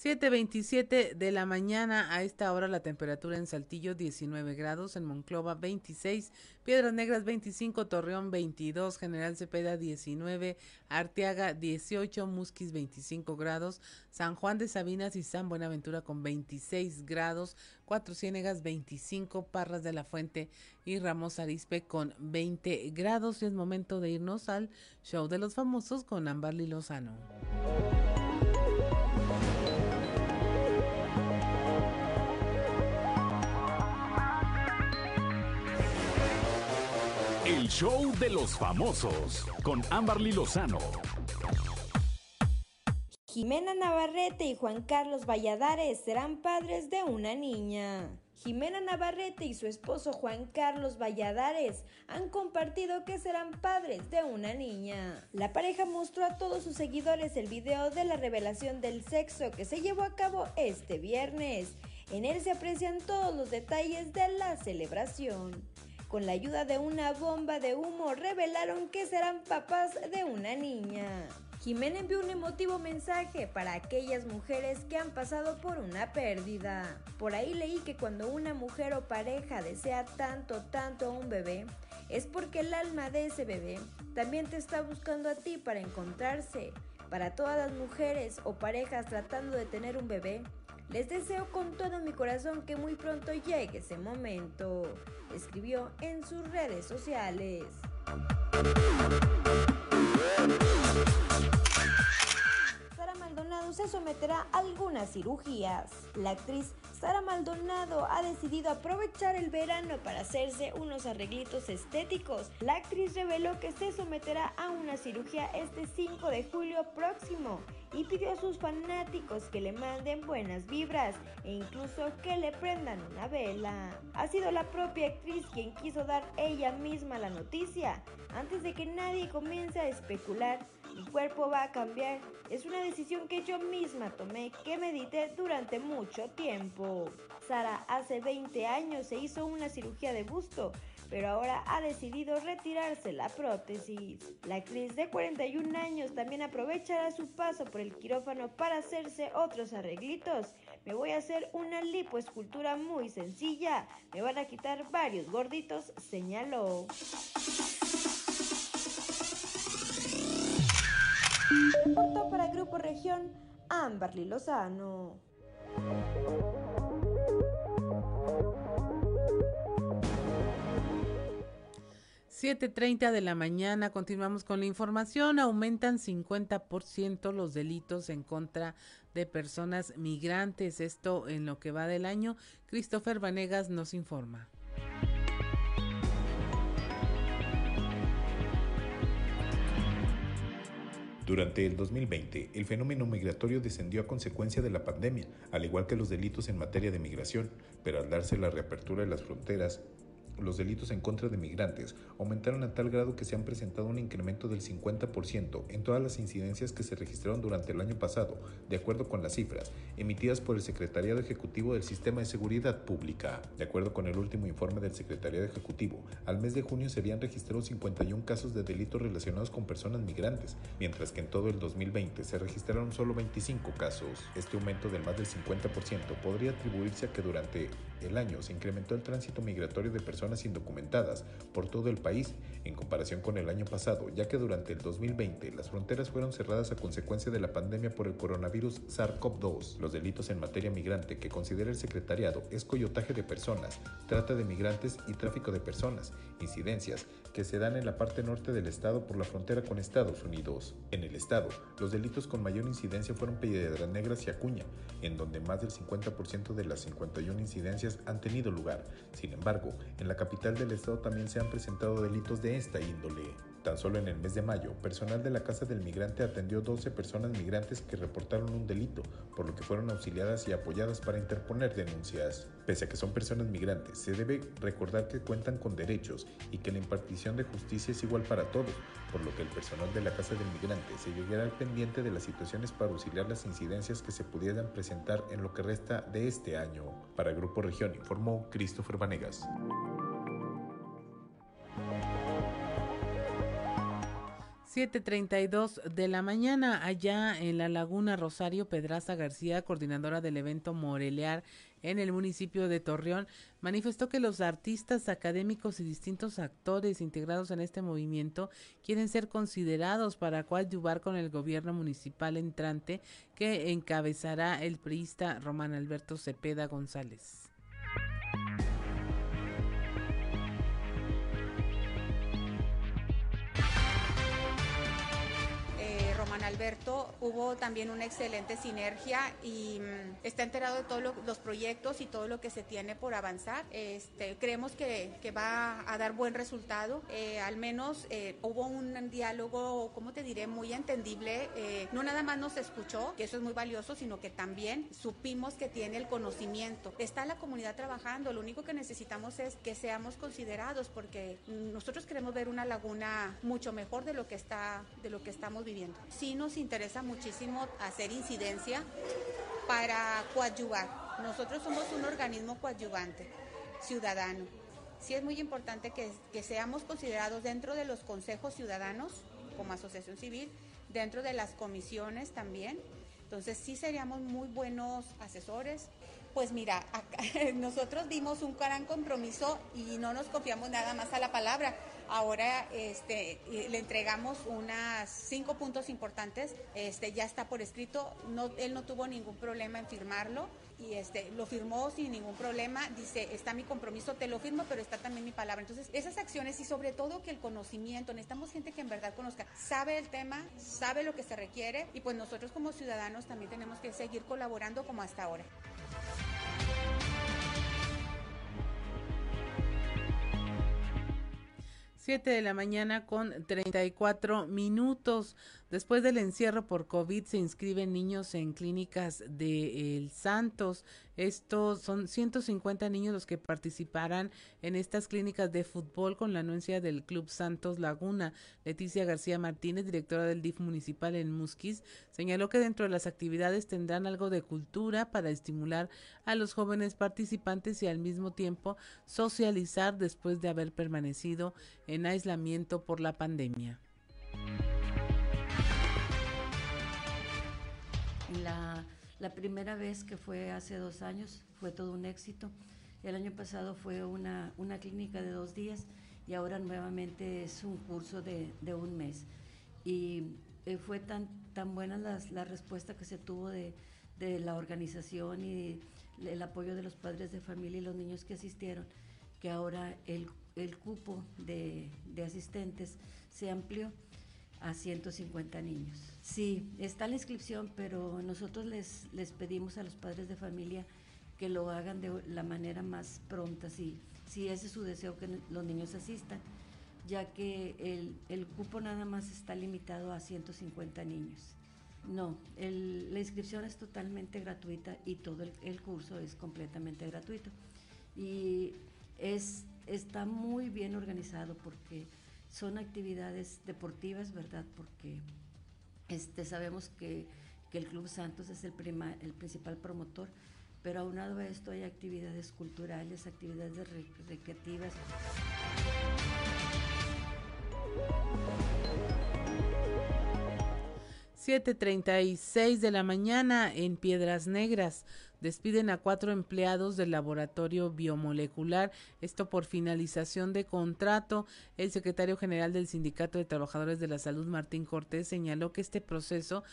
7.27 de la mañana a esta hora la temperatura en Saltillo 19 grados, en Monclova 26, Piedras Negras 25, Torreón 22, General Cepeda 19, Arteaga 18, Musquis 25 grados, San Juan de Sabinas y San Buenaventura con 26 grados, Cuatro Ciénegas 25, Parras de la Fuente y Ramos Arispe con 20 grados y es momento de irnos al show de los famosos con Amberly Lozano. Show de los famosos con Amberly Lozano. Jimena Navarrete y Juan Carlos Valladares serán padres de una niña. Jimena Navarrete y su esposo Juan Carlos Valladares han compartido que serán padres de una niña. La pareja mostró a todos sus seguidores el video de la revelación del sexo que se llevó a cabo este viernes. En él se aprecian todos los detalles de la celebración. Con la ayuda de una bomba de humo revelaron que serán papás de una niña. Jimena envió un emotivo mensaje para aquellas mujeres que han pasado por una pérdida. Por ahí leí que cuando una mujer o pareja desea tanto, tanto a un bebé, es porque el alma de ese bebé también te está buscando a ti para encontrarse. Para todas las mujeres o parejas tratando de tener un bebé, les deseo con todo mi corazón que muy pronto llegue ese momento, escribió en sus redes sociales. Sara Maldonado se someterá a algunas cirugías. La actriz Sara Maldonado ha decidido aprovechar el verano para hacerse unos arreglitos estéticos. La actriz reveló que se someterá a una cirugía este 5 de julio próximo y pidió a sus fanáticos que le manden buenas vibras e incluso que le prendan una vela. Ha sido la propia actriz quien quiso dar ella misma la noticia antes de que nadie comience a especular mi cuerpo va a cambiar. Es una decisión que yo misma tomé, que medité durante mucho tiempo. Sara hace 20 años se hizo una cirugía de busto, pero ahora ha decidido retirarse la prótesis. La actriz de 41 años también aprovechará su paso por el quirófano para hacerse otros arreglitos. Me voy a hacer una lipoescultura muy sencilla. Me van a quitar varios gorditos, señaló. Reportó para Grupo Región Amberly Lozano. 7.30 de la mañana, continuamos con la información. Aumentan 50% los delitos en contra de personas migrantes. Esto en lo que va del año. Christopher Vanegas nos informa. Durante el 2020, el fenómeno migratorio descendió a consecuencia de la pandemia, al igual que los delitos en materia de migración, pero al darse la reapertura de las fronteras, los delitos en contra de migrantes aumentaron a tal grado que se han presentado un incremento del 50% en todas las incidencias que se registraron durante el año pasado, de acuerdo con las cifras emitidas por el Secretariado Ejecutivo del Sistema de Seguridad Pública. De acuerdo con el último informe del Secretariado Ejecutivo, al mes de junio se habían registrado 51 casos de delitos relacionados con personas migrantes, mientras que en todo el 2020 se registraron solo 25 casos. Este aumento del más del 50% podría atribuirse a que durante el año se incrementó el tránsito migratorio de personas indocumentadas por todo el país en comparación con el año pasado, ya que durante el 2020 las fronteras fueron cerradas a consecuencia de la pandemia por el coronavirus SARS-CoV-2. Los delitos en materia migrante que considera el secretariado es coyotaje de personas, trata de migrantes y tráfico de personas, incidencias que se dan en la parte norte del estado por la frontera con Estados Unidos. En el estado, los delitos con mayor incidencia fueron Piedras Negras y Acuña, en donde más del 50% de las 51 incidencias han tenido lugar. Sin embargo, en la capital del estado también se han presentado delitos de esta índole. Tan solo en el mes de mayo, personal de la Casa del Migrante atendió 12 personas migrantes que reportaron un delito, por lo que fueron auxiliadas y apoyadas para interponer denuncias. Pese a que son personas migrantes, se debe recordar que cuentan con derechos y que la impartición de justicia es igual para todos, por lo que el personal de la Casa del Migrante se llegará al pendiente de las situaciones para auxiliar las incidencias que se pudieran presentar en lo que resta de este año. Para Grupo Región informó Christopher Vanegas. 7.32 de la mañana, allá en la Laguna Rosario Pedraza García, coordinadora del evento Morelear en el municipio de Torreón, manifestó que los artistas académicos y distintos actores integrados en este movimiento quieren ser considerados para coadyuvar con el gobierno municipal entrante que encabezará el priista Román Alberto Cepeda González. Alberto hubo también una excelente sinergia y mm, está enterado de todos los proyectos y todo lo que se tiene por avanzar. Este, creemos que, que va a dar buen resultado. Eh, al menos eh, hubo un diálogo, ¿cómo te diré?, muy entendible. Eh, no nada más nos escuchó, que eso es muy valioso, sino que también supimos que tiene el conocimiento. Está la comunidad trabajando, lo único que necesitamos es que seamos considerados porque nosotros queremos ver una laguna mucho mejor de lo que está de lo que estamos viviendo. Sin nos interesa muchísimo hacer incidencia para coadyuvar. Nosotros somos un organismo coadyuvante, ciudadano. Sí es muy importante que, que seamos considerados dentro de los consejos ciudadanos como asociación civil, dentro de las comisiones también. Entonces sí seríamos muy buenos asesores. Pues mira, *laughs* nosotros dimos un gran compromiso y no nos confiamos nada más a la palabra. Ahora este, le entregamos unas cinco puntos importantes, este, ya está por escrito, no, él no tuvo ningún problema en firmarlo y este, lo firmó sin ningún problema, dice, está mi compromiso, te lo firmo, pero está también mi palabra. Entonces, esas acciones y sobre todo que el conocimiento, necesitamos gente que en verdad conozca, sabe el tema, sabe lo que se requiere y pues nosotros como ciudadanos también tenemos que seguir colaborando como hasta ahora. 7 de la mañana con 34 minutos. Después del encierro por COVID se inscriben niños en clínicas de El Santos. Estos son 150 niños los que participarán en estas clínicas de fútbol con la anuencia del Club Santos Laguna. Leticia García Martínez, directora del DIF municipal en Musquis, señaló que dentro de las actividades tendrán algo de cultura para estimular a los jóvenes participantes y al mismo tiempo socializar después de haber permanecido en aislamiento por la pandemia. La la primera vez que fue hace dos años fue todo un éxito. El año pasado fue una, una clínica de dos días y ahora nuevamente es un curso de, de un mes. Y eh, fue tan, tan buena la respuesta que se tuvo de, de la organización y el apoyo de los padres de familia y los niños que asistieron, que ahora el, el cupo de, de asistentes se amplió a 150 niños. Sí, está la inscripción, pero nosotros les, les pedimos a los padres de familia que lo hagan de la manera más pronta, si, si ese es su deseo que los niños asistan, ya que el, el cupo nada más está limitado a 150 niños. No, la inscripción es totalmente gratuita y todo el, el curso es completamente gratuito. Y es está muy bien organizado porque son actividades deportivas, ¿verdad? Porque este, sabemos que, el Club Santos es el, el principal promotor, pero aunado a esto hay actividades culturales, actividades recreativas. 7.36 de la mañana en Piedras Negras. Despiden a cuatro empleados del laboratorio biomolecular, esto por finalización de contrato. El secretario general del Sindicato de Trabajadores de la Salud, Martín Cortés, señaló que este proceso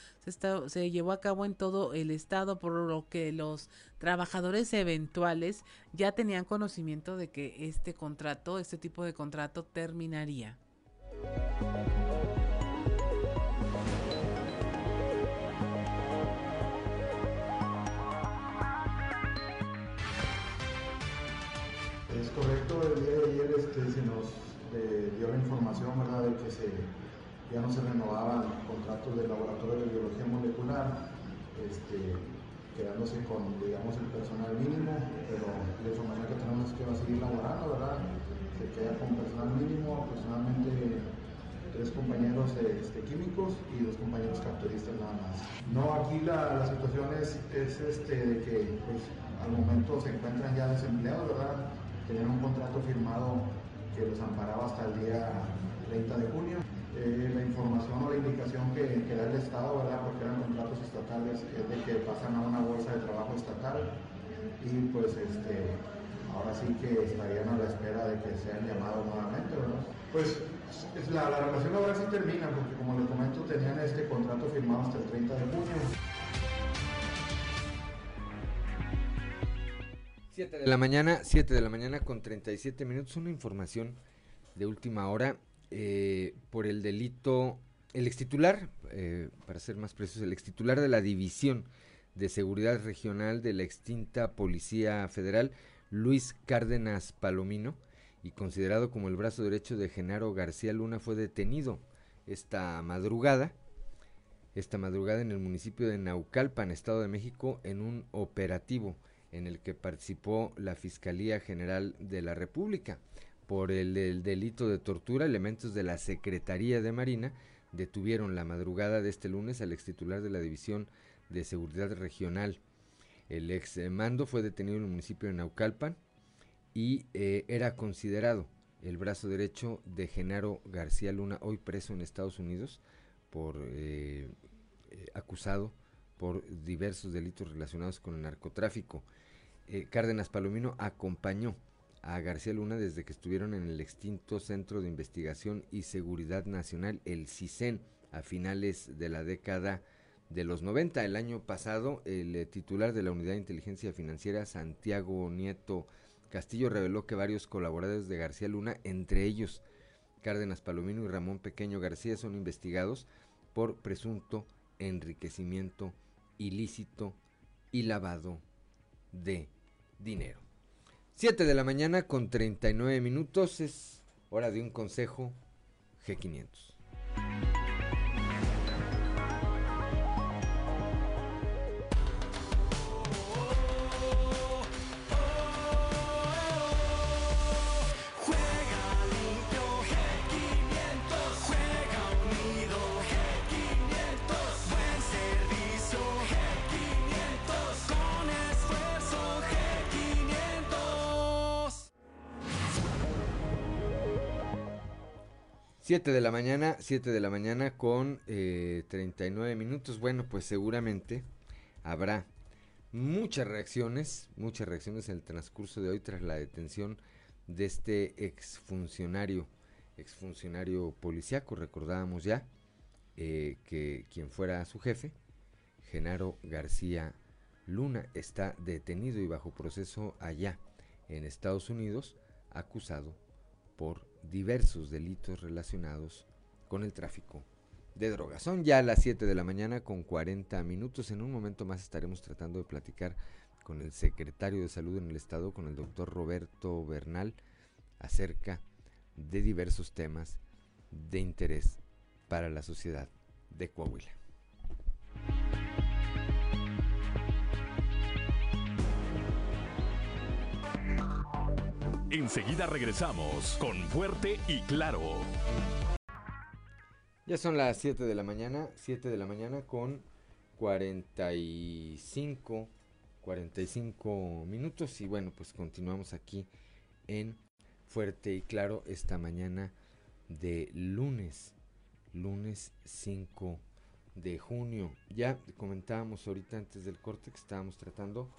se, llevó a cabo en todo el estado, por lo que los trabajadores eventuales ya tenían conocimiento de que este contrato, este tipo de contrato terminaría. Correcto, el día de ayer este, se nos eh, dio la información ¿verdad? de que se, ya no se renovaban contratos de laboratorio de biología molecular, este, quedándose con digamos, el personal mínimo, pero la información que tenemos que seguir laborando, ¿verdad? se queda con personal mínimo, aproximadamente tres compañeros este, químicos y dos compañeros capturistas nada más. No, aquí la, la situación es, es este, que pues, al momento se encuentran ya desempleados, ¿verdad? Tenían un contrato firmado que los amparaba hasta el día 30 de junio. Eh, la información o la indicación que, da el Estado, ¿verdad? porque eran contratos estatales, es de que pasan a una bolsa de trabajo estatal y pues este, ahora sí que estarían a la espera de que sean llamados nuevamente. ¿verdad? Pues la, la relación laboral sí termina, porque como les comento, tenían este contrato firmado hasta el 30 de junio. 7 de la mañana, 7 de la mañana con 37 minutos, una información de última hora eh, por el delito, el extitular, eh, para ser más precisos, el extitular de la División de Seguridad Regional de la extinta Policía Federal, Luis Cárdenas Palomino, y considerado como el brazo derecho de Genaro García Luna, fue detenido esta madrugada, esta madrugada en el municipio de Naucalpan, Estado de México, en un operativo en el que participó la Fiscalía General de la República. Por el, delito de tortura, elementos de la Secretaría de Marina detuvieron la madrugada de este lunes al ex titular de la División de Seguridad Regional. El ex mando fue detenido en el municipio de Naucalpan y eh, era considerado el brazo derecho de Genaro García Luna, hoy preso en Estados Unidos, por eh, eh, acusado por diversos delitos relacionados con el narcotráfico. Eh, Cárdenas Palomino acompañó a García Luna desde que estuvieron en el extinto Centro de Investigación y Seguridad Nacional, el CISEN, a finales de la década de los 90. El año pasado, el eh, titular de la Unidad de Inteligencia Financiera, Santiago Nieto Castillo, reveló que varios colaboradores de García Luna, entre ellos Cárdenas Palomino y Ramón Pequeño García, son investigados por presunto enriquecimiento ilícito y lavado de dinero. 7 de la mañana con 39 minutos es hora de un consejo G500. De la mañana, 7 de la mañana con eh, 39 minutos. Bueno, pues seguramente habrá muchas reacciones, muchas reacciones en el transcurso de hoy tras la detención de este exfuncionario, exfuncionario policiaco, recordábamos ya eh, que quien fuera su jefe, Genaro García Luna, está detenido y bajo proceso allá en Estados Unidos, acusado por diversos delitos relacionados con el tráfico de drogas. Son ya las 7 de la mañana con 40 minutos. En un momento más estaremos tratando de platicar con el secretario de salud en el estado, con el doctor Roberto Bernal, acerca de diversos temas de interés para la sociedad de Coahuila. Enseguida regresamos con Fuerte y Claro. Ya son las 7 de la mañana, 7 de la mañana con 45, 45 minutos y bueno, pues continuamos aquí en Fuerte y Claro esta mañana de lunes, lunes 5 de junio. Ya comentábamos ahorita antes del corte que estábamos tratando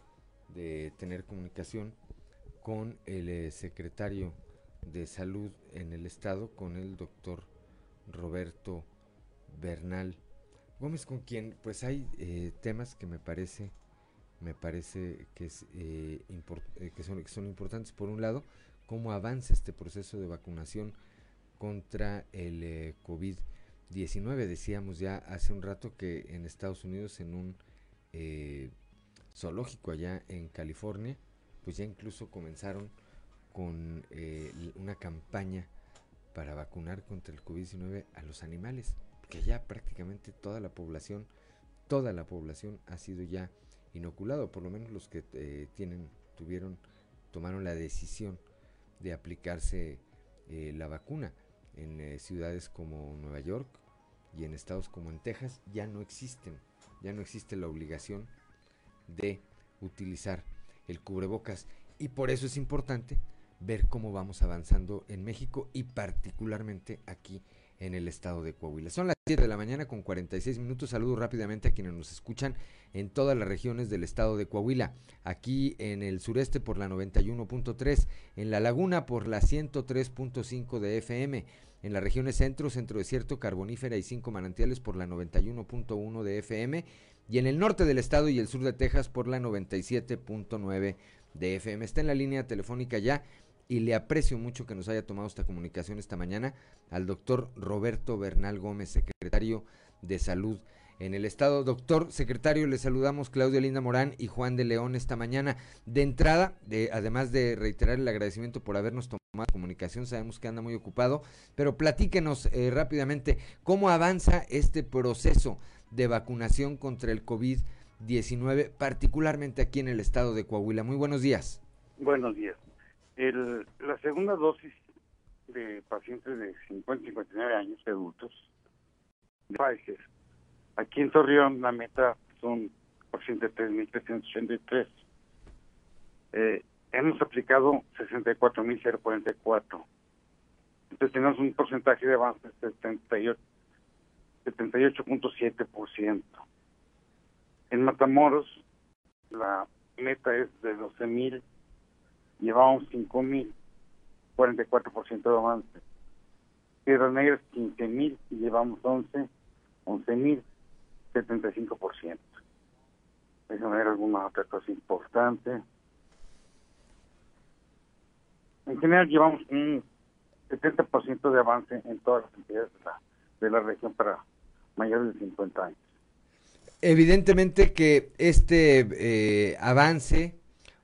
de tener comunicación con el eh, secretario de salud en el estado, con el doctor Roberto Bernal Gómez, con quien pues hay eh, temas que me parece me parece que, es, eh, que, son, que son importantes. Por un lado, cómo avanza este proceso de vacunación contra el COVID-19. Decíamos ya hace un rato que en Estados Unidos, en un zoológico allá en California, pues ya incluso comenzaron con eh, una campaña para vacunar contra el COVID-19 a los animales, que ya prácticamente toda la población, toda la población ha sido ya inoculado, por lo menos los que eh, tienen, tuvieron, tomaron la decisión de aplicarse eh, la vacuna en ciudades como Nueva York y en estados como en Texas ya no existen, ya no existe la obligación de utilizar el cubrebocas. Y por eso es importante ver cómo vamos avanzando en México y particularmente aquí en el estado de Coahuila. Son las 7 de la mañana con 46 minutos. Saludo rápidamente a quienes nos escuchan en todas las regiones del estado de Coahuila. Aquí en el sureste por la 91.3, en la laguna por la 103.5 de FM, en las regiones centro, centro desierto, carbonífera y cinco manantiales por la 91.1 de FM y en el norte del estado y el sur de Texas por la 97.9 de FM. Está en la línea telefónica ya y le aprecio mucho que nos haya tomado esta comunicación esta mañana al doctor Roberto Bernal Gómez, secretario de Salud en el estado. Doctor secretario, le saludamos Claudia Linda Morán y Juan de León esta mañana. De entrada, de, además de reiterar el agradecimiento por habernos tomado comunicación, sabemos que anda muy ocupado, pero platíquenos eh, rápidamente cómo avanza este proceso de vacunación contra el COVID-19, particularmente aquí en el estado de Coahuila. Muy buenos días. Buenos días. El, la segunda dosis de pacientes de 50 y 59 años, adultos, de Pfizer. Aquí en Torreón la meta son 83.383. Eh, hemos aplicado 64.044. Entonces tenemos un porcentaje de avance de 78 78.7%. En Matamoros, la meta es de 12.000, llevamos 5.000, 44% de avance. Piedras Negras, 15.000 y llevamos 11, 11.000, 75%. Déjame ver alguna otra cosa importante. En general llevamos un 70% de avance en todas las entidades de la, de la región para mayores de 50 años. Evidentemente que este eh, avance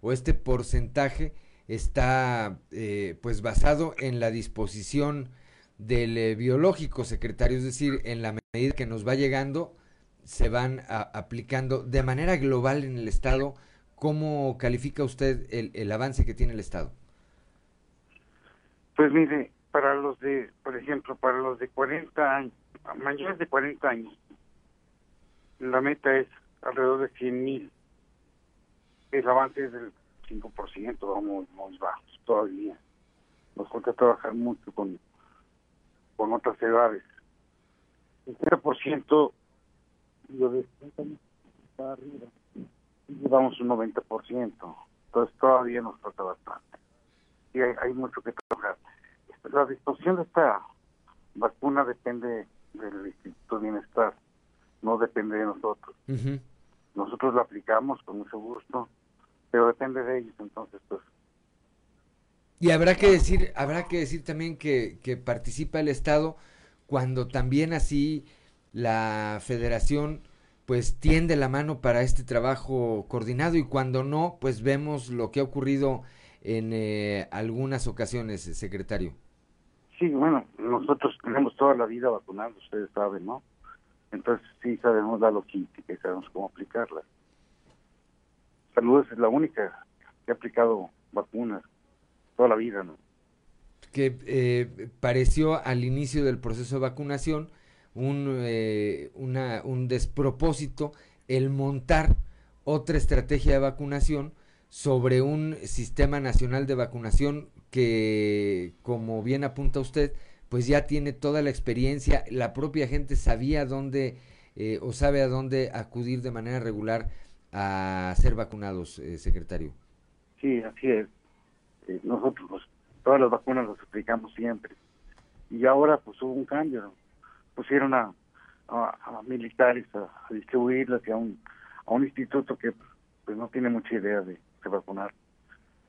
o este porcentaje está eh, pues basado en la disposición del eh, biológico secretario, es decir, en la medida que nos va llegando se van aplicando de manera global en el Estado. ¿Cómo califica usted el, el avance que tiene el Estado? Pues mire, para los de, por ejemplo, para los de 40 años, mayores de 40 años, la meta es alrededor de 100 mil. El avance es del 5%, vamos muy bajos todavía. Nos falta trabajar mucho con, con otras edades. El 30% lo de está arriba. Y llevamos un 90%. Entonces todavía nos falta bastante. Y hay, hay mucho que trabajar. La disposición de esta vacuna depende del Instituto de Bienestar, no depende de nosotros. Nosotros lo aplicamos con mucho gusto, pero depende de ellos, entonces pues. Y habrá que decir, habrá que decir también que, que participa el Estado cuando también así la Federación pues tiende la mano para este trabajo coordinado y cuando no, pues vemos lo que ha ocurrido en eh, algunas ocasiones, secretario. Sí, bueno, nosotros tenemos toda la vida vacunando, ustedes saben, ¿no? Entonces sí sabemos la logística y sabemos cómo aplicarla. Salud es la única que ha aplicado vacunas toda la vida, ¿no? Que eh, pareció al inicio del proceso de vacunación un, eh, una, un despropósito el montar otra estrategia de vacunación sobre un sistema nacional de vacunación que, como bien apunta usted, pues ya tiene toda la experiencia, la propia gente sabía dónde eh, o sabe a dónde acudir de manera regular a ser vacunados, eh, secretario. Sí, así es. Eh, nosotros pues, todas las vacunas las aplicamos siempre. Y ahora pues hubo un cambio, pusieron a, a, militares a, distribuirlas y a un, a un instituto que pues no tiene mucha idea de se vacunar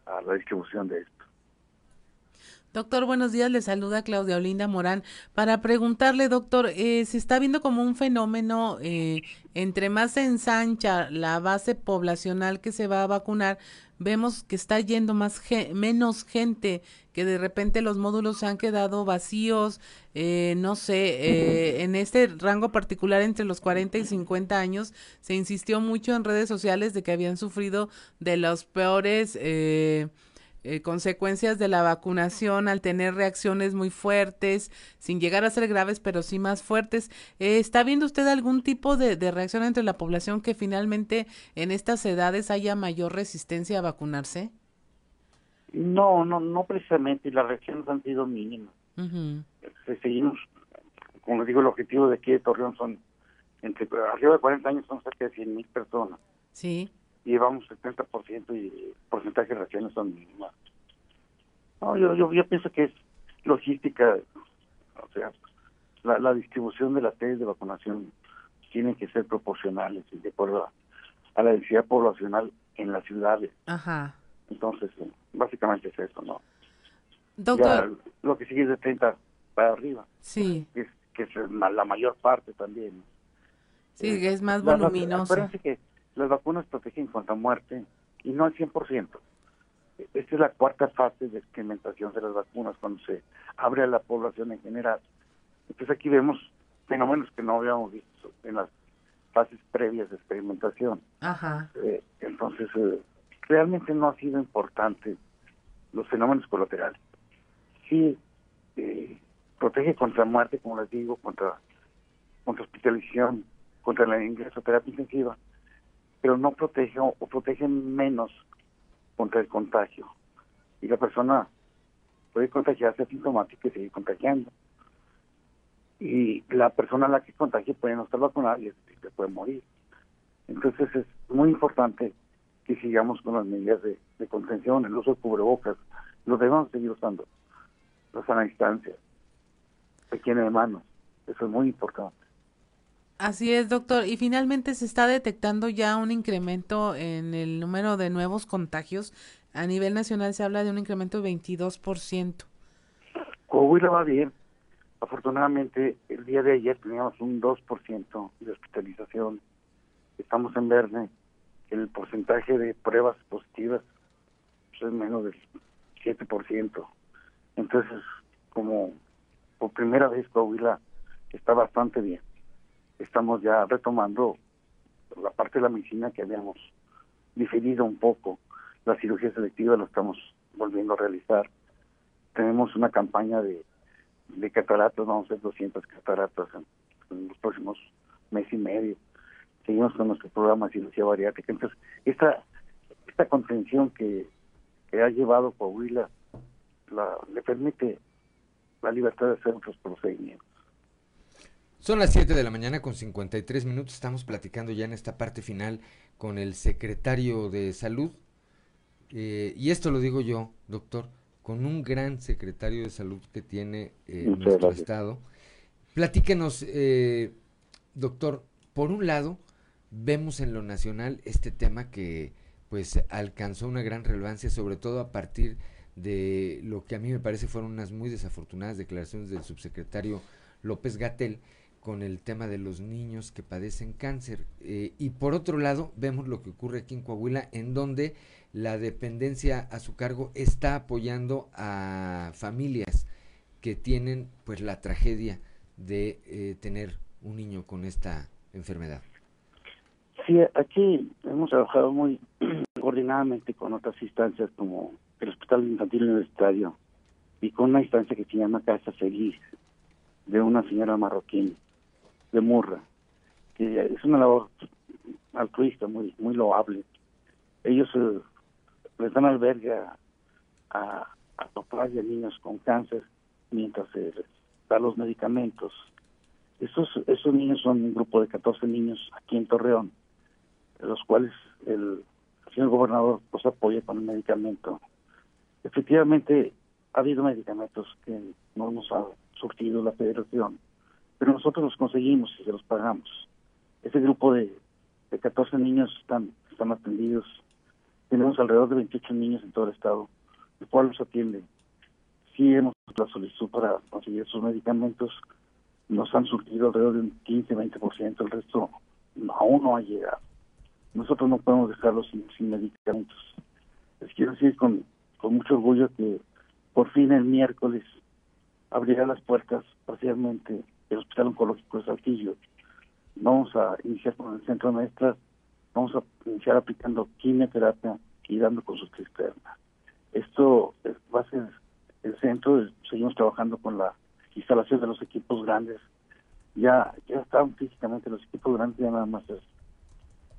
a la distribución de esto. Doctor, buenos días. Le saluda Claudia Olinda Morán. Para preguntarle, doctor, eh, se está viendo como un fenómeno, eh, entre más se ensancha la base poblacional que se va a vacunar, vemos que está yendo más menos gente, que de repente los módulos se han quedado vacíos, eh, no sé, eh, en este rango particular entre los 40 y 50 años, se insistió mucho en redes sociales de que habían sufrido de los peores... Eh, eh, consecuencias de la vacunación al tener reacciones muy fuertes, sin llegar a ser graves, pero sí más fuertes. Eh, ¿Está viendo usted algún tipo de, reacción entre la población que finalmente en estas edades haya mayor resistencia a vacunarse? No, no, no precisamente, las reacciones han sido mínimas. Este, seguimos, como les digo, el objetivo de aquí de Torreón son entre arriba de 40 años son cerca de 100 mil personas. Sí y llevamos 70% y porcentaje de reacciones son mínimas. No, yo, yo, yo pienso que es logística, o sea, la, la distribución de las sedes de vacunación tienen que ser proporcionales y de acuerdo a, la densidad poblacional en las ciudades. Ajá. Entonces, básicamente es eso, ¿no? Doctor. lo que sigue es de 30 para arriba. Sí. Que es, que es la mayor parte también. Sí, que es más voluminoso. Acuérdense que las vacunas protegen contra muerte y no al 100%. Esta es la cuarta fase de experimentación de las vacunas cuando se abre a la población en general. Entonces aquí vemos fenómenos que no habíamos visto en las fases previas de experimentación. Ajá. Eh, entonces, eh, realmente no ha sido importante los fenómenos colaterales. Sí, eh, protege contra muerte, como les digo, contra, contra hospitalización, contra la ingreso a terapia intensiva, pero no protege o protege menos contra el contagio. Y la persona puede contagiarse asintomática y seguir contagiando. Y la persona a la que contagie puede no estar vacunada y se puede morir. Entonces es muy importante que sigamos con las medidas de, contención, el uso de cubrebocas, lo debemos seguir usando, la sana distancia, higiene de manos, eso es muy importante. Así es, doctor. Y finalmente se está detectando ya un incremento en el número de nuevos contagios. A nivel nacional se habla de un incremento de 22%. Coahuila va bien. Afortunadamente, el día de ayer teníamos un 2% de hospitalización. Estamos en verde. El porcentaje de pruebas positivas pues, es menos del 7%. Entonces, como por primera vez Coahuila está bastante bien estamos ya retomando la parte de la medicina que habíamos diferido un poco. La cirugía selectiva lo estamos volviendo a realizar. Tenemos una campaña de, de cataratas, vamos a hacer 200 cataratas en, los próximos mes y medio. Seguimos con nuestro programa de cirugía bariátrica. Entonces, esta, esta contención que, ha llevado Coahuila la, le permite la libertad de hacer otros procedimientos. Son las 7 de la mañana con 53 minutos. Estamos platicando ya en esta parte final con el secretario de salud. Eh, y esto lo digo yo, doctor, con un gran secretario de salud que tiene eh, nuestro estado. Platíquenos, eh, doctor, por un lado, vemos en lo nacional este tema que pues alcanzó una gran relevancia, sobre todo a partir de lo que a mí me parece fueron unas muy desafortunadas declaraciones del subsecretario López Gatel, con el tema de los niños que padecen cáncer. Eh, y por otro lado, vemos lo que ocurre aquí en Coahuila, en donde la dependencia a su cargo está apoyando a familias que tienen pues la tragedia de eh, tener un niño con esta enfermedad. Sí, aquí hemos trabajado muy *clears throat* coordinadamente con otras instancias como el Hospital Infantil Universitario y con una instancia que se llama Casa Feliz de una señora marroquín de Murra, que es una labor altruista muy muy loable. Ellos eh, les dan albergue a, a, papás y a niños con cáncer mientras se les los medicamentos. Estos, esos niños son un grupo de 14 niños aquí en Torreón, los cuales el señor gobernador pues apoya con el medicamento. Efectivamente, ha habido medicamentos que no nos ha surtido la federación, pero nosotros los conseguimos y se los pagamos. Ese grupo de, de 14 niños están, están atendidos. Tenemos alrededor de 28 niños en todo el estado, el cual los atiende. Sí hemos la solicitud para conseguir esos medicamentos, nos han surtido alrededor de un 15-20%, el resto aún no ha llegado. Nosotros no podemos dejarlos sin, sin medicamentos. Les quiero decir con, con mucho orgullo que por fin el miércoles abrirá las puertas parcialmente el Hospital Oncológico de Saltillo. Vamos a iniciar con el centro maestras, vamos a iniciar aplicando quimioterapia y dando consulta externa. Esto va a ser el centro, seguimos trabajando con la instalación de los equipos grandes. Ya ya estaban físicamente los equipos grandes, ya nada más es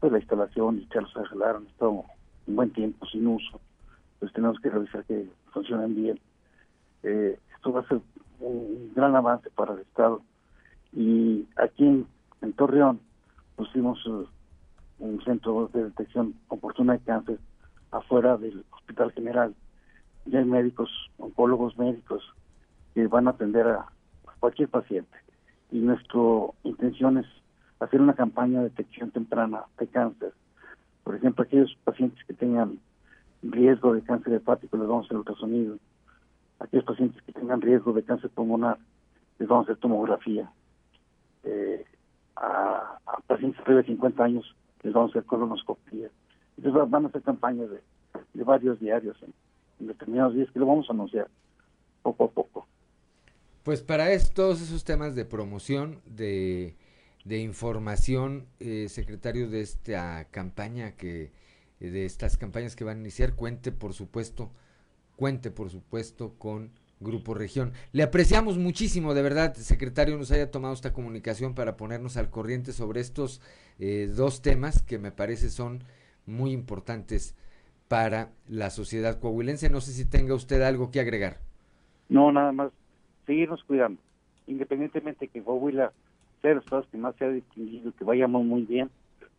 pues, la instalación y ya los arreglaron, estado un buen tiempo sin uso. Pues tenemos que revisar que funcionen bien. Eh, esto va a ser un gran avance para el Estado. Y aquí en, Torreón pusimos uh, un centro de detección oportuna de cáncer afuera del Hospital General. Ya hay médicos, oncólogos médicos que van a atender a cualquier paciente. Y nuestra intención es hacer una campaña de detección temprana de cáncer. Por ejemplo, aquellos pacientes que tengan riesgo de cáncer hepático les vamos a hacer ultrasonido. Aquellos pacientes que tengan riesgo de cáncer pulmonar les vamos a hacer tomografía. Eh, a, pacientes arriba de 50 años les vamos a hacer colonoscopía. Entonces van a hacer campañas de, varios diarios en, en determinados días que lo vamos a anunciar poco a poco. Pues para estos esos temas de promoción, de, de información, eh, secretario de esta campaña que de estas campañas que van a iniciar, cuente por supuesto, cuente por supuesto con Grupo Región. Le apreciamos muchísimo, de verdad, secretario, nos haya tomado esta comunicación para ponernos al corriente sobre estos eh, dos temas que me parece son muy importantes para la sociedad coahuilense. No sé si tenga usted algo que agregar. No, nada más seguirnos cuidando, independientemente que Coahuila sea de los estados que más se ha distinguido, que vayamos muy bien,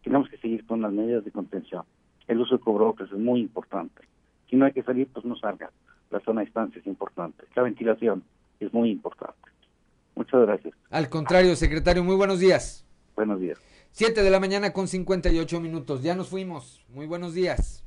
tenemos que seguir con las medidas de contención. El uso de cubrebocas es muy importante. Si no hay que salir, pues no salga. La zona de distancia es importante. La ventilación es muy importante. Muchas gracias. Al contrario, secretario, muy buenos días. Buenos días. Siete de la mañana con 58 minutos. Ya nos fuimos. Muy buenos días.